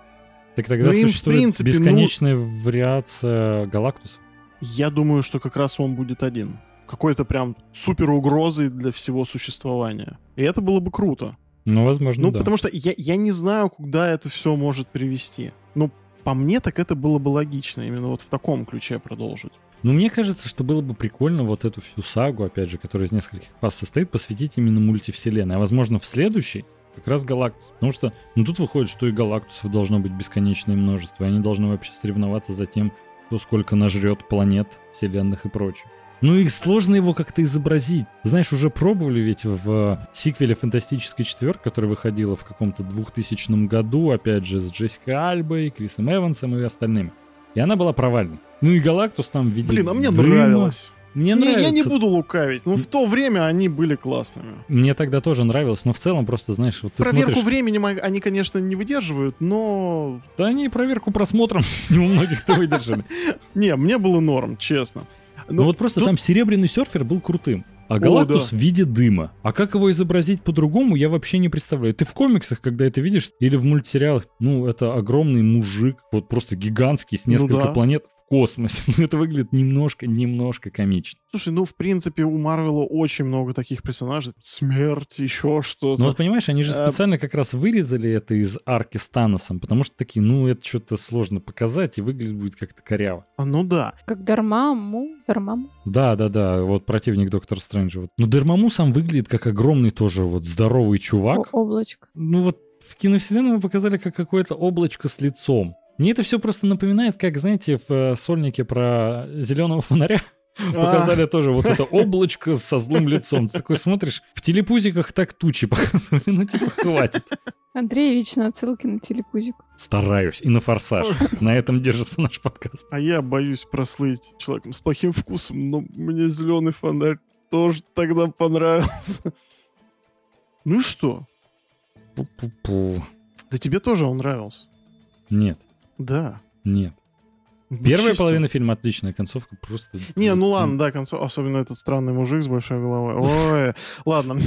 Так тогда Ну, им, в существует принципе, ну- бесконечная вариация Галактуса. Я думаю, что как раз он будет один. Какой-то прям супер угрозой для всего существования. И это было бы круто. Ну, возможно, Ну, да. потому что я, я не знаю, куда это все может привести. Но по мне, так это было бы логично именно вот в таком ключе продолжить. Ну, мне кажется, что было бы прикольно вот эту всю сагу, опять же, которая из нескольких фаз состоит, посвятить именно мультивселенной. А возможно, в следующей как раз Галактус. Потому что, ну, тут выходит, что и Галактусов должно быть бесконечное множество. И они должны вообще соревноваться за тем, кто сколько нажрет планет, вселенных и прочее. Ну и сложно его как-то изобразить. Знаешь, уже пробовали ведь в э, сиквеле «Фантастической четверки», которая выходила в каком-то 2000 году, опять же, с Джессикой Альбой, Крисом Эвансом и остальными. И она была провальной. Ну и Галактус там в виде Блин, а мне дыма. нравилось. Мне Не, нравится. я не буду лукавить. Но в то время они были классными. Мне тогда тоже нравилось, но в целом просто, знаешь, вот ты Проверку смотришь... временем они, они, конечно, не выдерживают, но... Да они и проверку просмотром не у многих-то выдержали. Не, мне было норм, честно. Ну вот просто тут- там серебряный серфер был крутым. А Галактус в виде дыма. А как его изобразить по-другому, я вообще не представляю. Ты в комиксах, когда это видишь, или в мультсериалах, ну, это огромный мужик, вот просто гигантский, с Ну несколько да. планет в космосе. Ну, это выглядит немножко, немножко комично. Слушай, ну, в принципе, у Марвела очень много таких персонажей. Смерть, еще что-то. Ну вот понимаешь, они же Э, специально как раз вырезали это из арки с Таносом, потому что такие, ну, это что-то сложно показать, и выглядит будет как-то коряво. А, ну да. Как Дармаму, Дармаму. Да, да, да, вот противник Доктора Стрэнджа. Вот. Но Дермаму сам выглядит как огромный тоже вот здоровый чувак. О- облачко. Ну вот в киновселенной мы показали как какое-то облачко с лицом. Мне это все просто напоминает, как, знаете, в э, сольнике про зеленого фонаря показали тоже вот это облачко со злым лицом. Ты такой смотришь, в телепузиках так тучи показывали, ну типа хватит. Андрей вечно отсылки на телепузик. Стараюсь. И на форсаж. На этом держится наш подкаст. А я боюсь прослыть человеком с плохим вкусом, но мне зеленый фонарь тоже тогда понравился. Ну и что? Пу-пу-пу. Да тебе тоже он нравился. Нет, Да. нет. Первая чисто. половина фильма отличная, концовка просто... Не, ну ладно, да, концов, особенно этот странный мужик с большой головой. Ой, ладно.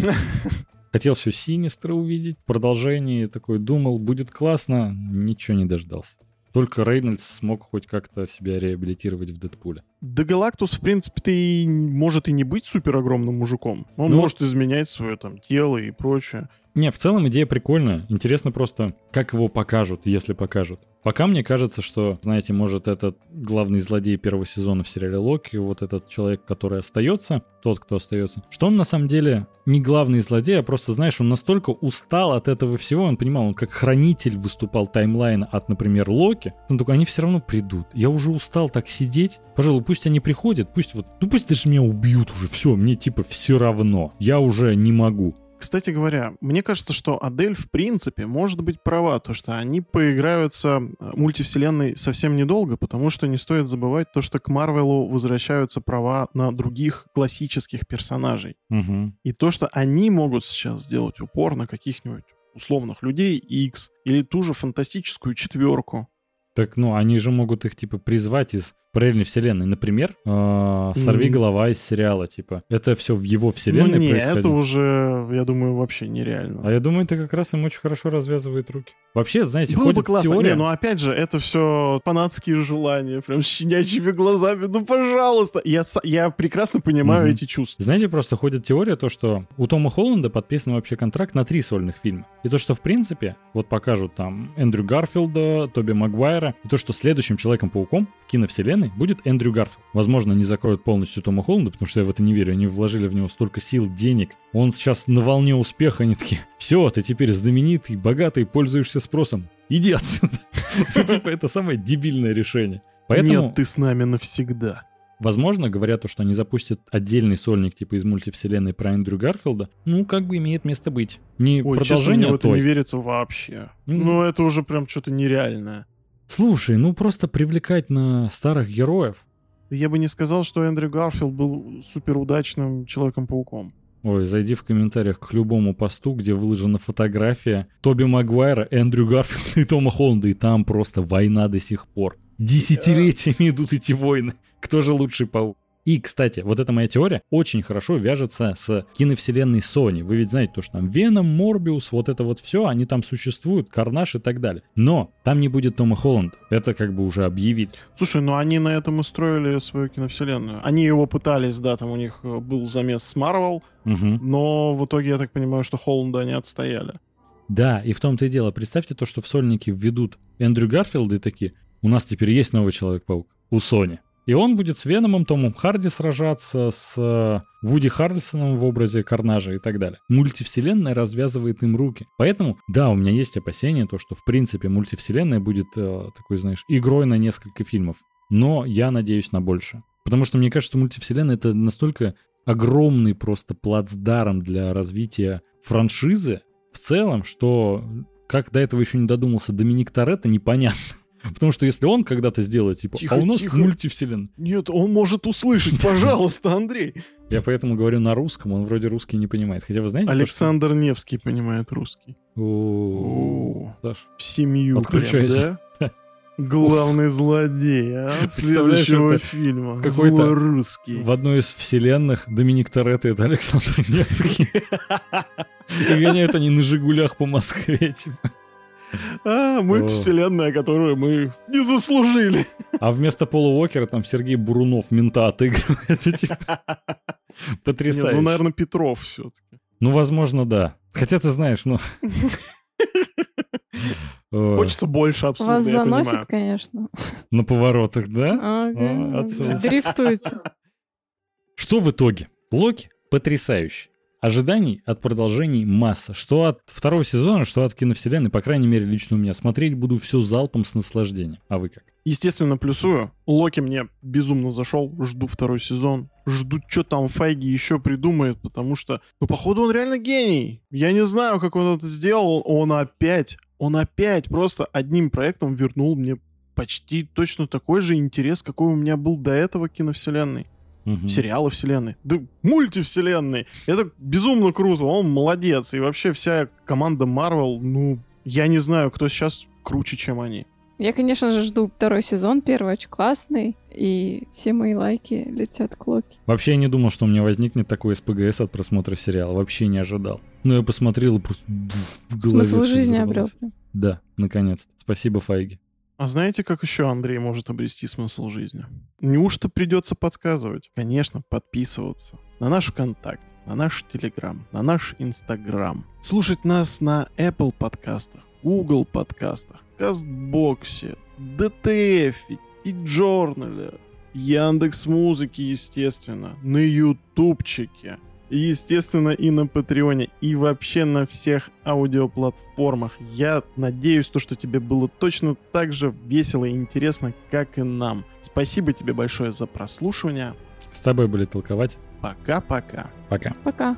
Хотел все Синистра увидеть, продолжение, такой думал, будет классно, ничего не дождался. только Рейнольдс смог хоть как-то себя реабилитировать в Дэдпуле. Да Галактус, в принципе-то, и может и не быть супер огромным мужиком. Он Ну, может изменять свое там тело и прочее. Не, в целом идея прикольная. Интересно просто, как его покажут, если покажут. Пока мне кажется, что, знаете, может этот главный злодей первого сезона в сериале Локи, вот этот человек, который остается, тот, кто остается, что он на самом деле не главный злодей, а просто, знаешь, он настолько устал от этого всего, он понимал, он как хранитель выступал таймлайн от, например, Локи, он такой, они все равно придут. Я уже устал так сидеть. Пожалуй, пусть они приходят, пусть вот, ну пусть даже меня убьют уже, все, мне типа все равно. Я уже не могу. Кстати говоря, мне кажется, что Адель в принципе может быть права, то что они поиграются э, мультивселенной совсем недолго, потому что не стоит забывать то, что к Марвелу возвращаются права на других классических персонажей. Мгм. И то, что они могут сейчас сделать упор на каких-нибудь условных людей X или ту же фантастическую четверку. Так, ну, они же могут их, типа, призвать из параллельной вселенной. Например, э, «Сорви голова» из сериала, типа. Это все в его вселенной ну не, это уже, я думаю, вообще нереально. А я думаю, это как раз им очень хорошо развязывает руки. Вообще, знаете, Было бы ходит классно. теория... Не, ну опять же, это все фанатские желания, прям с щенячьими глазами. Ну, пожалуйста. Я, я прекрасно понимаю Мгм. эти чувства. Знаете, просто ходит теория, то, что у Тома Холланда подписан вообще контракт на три сольных фильма. И то, что, в принципе, вот покажут там Эндрю Гарфилда, Тоби Магуайра, и то, что следующим Человеком-пауком в киновселенной будет Эндрю Гарфилд. Возможно, не закроют полностью Тома Холланда, потому что я в это не верю. Они вложили в него столько сил, денег. Он сейчас на волне успеха, они такие, все, ты теперь знаменитый, богатый, пользуешься спросом. Иди отсюда. Ну, Типа, это самое дебильное решение. Поэтому... Нет, ты с нами навсегда. Возможно, говоря то, что они запустят отдельный сольник типа из мультивселенной про Эндрю Гарфилда, ну, как бы имеет место быть. Не Ой, честно, продолжение мне в это той. не верится вообще. Мгм. Ну, это уже прям что-то нереальное. Слушай, ну просто привлекать на старых героев. Я бы не сказал, что Эндрю Гарфилд был суперудачным Человеком-пауком. Ой, зайди в комментариях к любому посту, где выложена фотография Тоби Магуайра, Эндрю Гарфилда и Тома Холланда, и там просто война до сих пор. Десятилетиями идут эти войны. Кто же лучший паук? И, кстати, вот эта моя теория очень хорошо вяжется с киновселенной Sony. Вы ведь знаете, то, что там Веном, Морбиус, вот это вот все, они там существуют, Карнаж и так далее. Но там не будет Тома Холланда. Это как бы уже объявили. Слушай, ну они на этом и строили свою киновселенную. Они его пытались, да, там у них э, был замес с Марвел, Мгм. но в итоге, я так понимаю, что Холланда они отстояли. Да, и в том-то и дело. Представьте то, что в сольнике введут Эндрю Гарфилда и такие, у нас теперь есть новый Человек-паук у Sony. И он будет с Веномом, Томом Харди сражаться, с э, Вуди Харрельсоном в образе Карнажа и так далее. Мультивселенная развязывает им руки. Поэтому, да, у меня есть опасения, то, что в принципе мультивселенная будет э, такой, знаешь, игрой на несколько фильмов. Но я надеюсь на больше. Потому что мне кажется, что мультивселенная это настолько огромный просто плацдарм для развития франшизы в целом, что как до этого еще не додумался Доминик Торетто, непонятно. Потому что если он когда-то сделает, типа, Тихо, а у нас тихо. мультивселенная. Нет, он может услышать, пожалуйста, Андрей. Я поэтому говорю на русском, он вроде русский не понимает. Хотя вы знаете, Александр Невский понимает русский. О, В семью прям, да? Главный злодей, а? Следующего фильма. какой-то русский. в одной из вселенных Доминик Торетто это Александр Невский. И гоняют они на «Жигулях» по Москве, типа. А, мультивселенная, которую мы не заслужили. А вместо Пола Уокера там Сергей Бурунов мента отыгрывает. Это типа Не, потрясающе. ну, наверное, Петров все-таки. Ну, возможно, да. Хотя ты знаешь, ну... Хочется больше абсолютно, Вас заносит, конечно. На поворотах, да? Ага. отсылка. Дрифтуете. Что в итоге? Локи потрясающий. Ожиданий от продолжений масса. Что от второго сезона, что от киновселенной, по крайней мере, лично у меня. Смотреть буду все залпом с наслаждением. А вы как? Естественно, плюсую. Локи мне безумно зашел. Жду второй сезон. Жду, что там Файги еще придумает, потому что, ну, походу, он реально гений. Я не знаю, как он это сделал. Он опять, он опять просто одним проектом вернул мне почти точно такой же интерес, какой у меня был до этого киновселенной. Мгм. сериалы вселенной, да мультивселенной. Это безумно круто, он молодец. И вообще вся команда Marvel, ну, я не знаю, кто сейчас круче, чем они. Я, конечно же, жду второй сезон. Первый очень классный. И все мои лайки летят к Локи. Вообще я не думал, что у меня возникнет такой СПГС от просмотра сериала. Вообще не ожидал. Но я посмотрел и просто в голове Смысл жизни обрел. Да, наконец-то. Спасибо, Файги. А знаете, как еще Андрей может обрести смысл жизни? Неужто придется подсказывать? Конечно, подписываться на наш ВКонтакт, на наш Телеграм, на наш Инстаграм. Слушать нас на Apple подкастах, Google подкастах, Кастбоксе, DTF, T-Journal, Яндекс Музыки, естественно, на Ютубчике. И, естественно, и на Патреоне, и вообще на всех аудиоплатформах. Я надеюсь, то, что тебе было точно так же весело и интересно, как и нам. Спасибо тебе большое за прослушивание. С тобой были толковать. Пока-пока. Пока. Пока.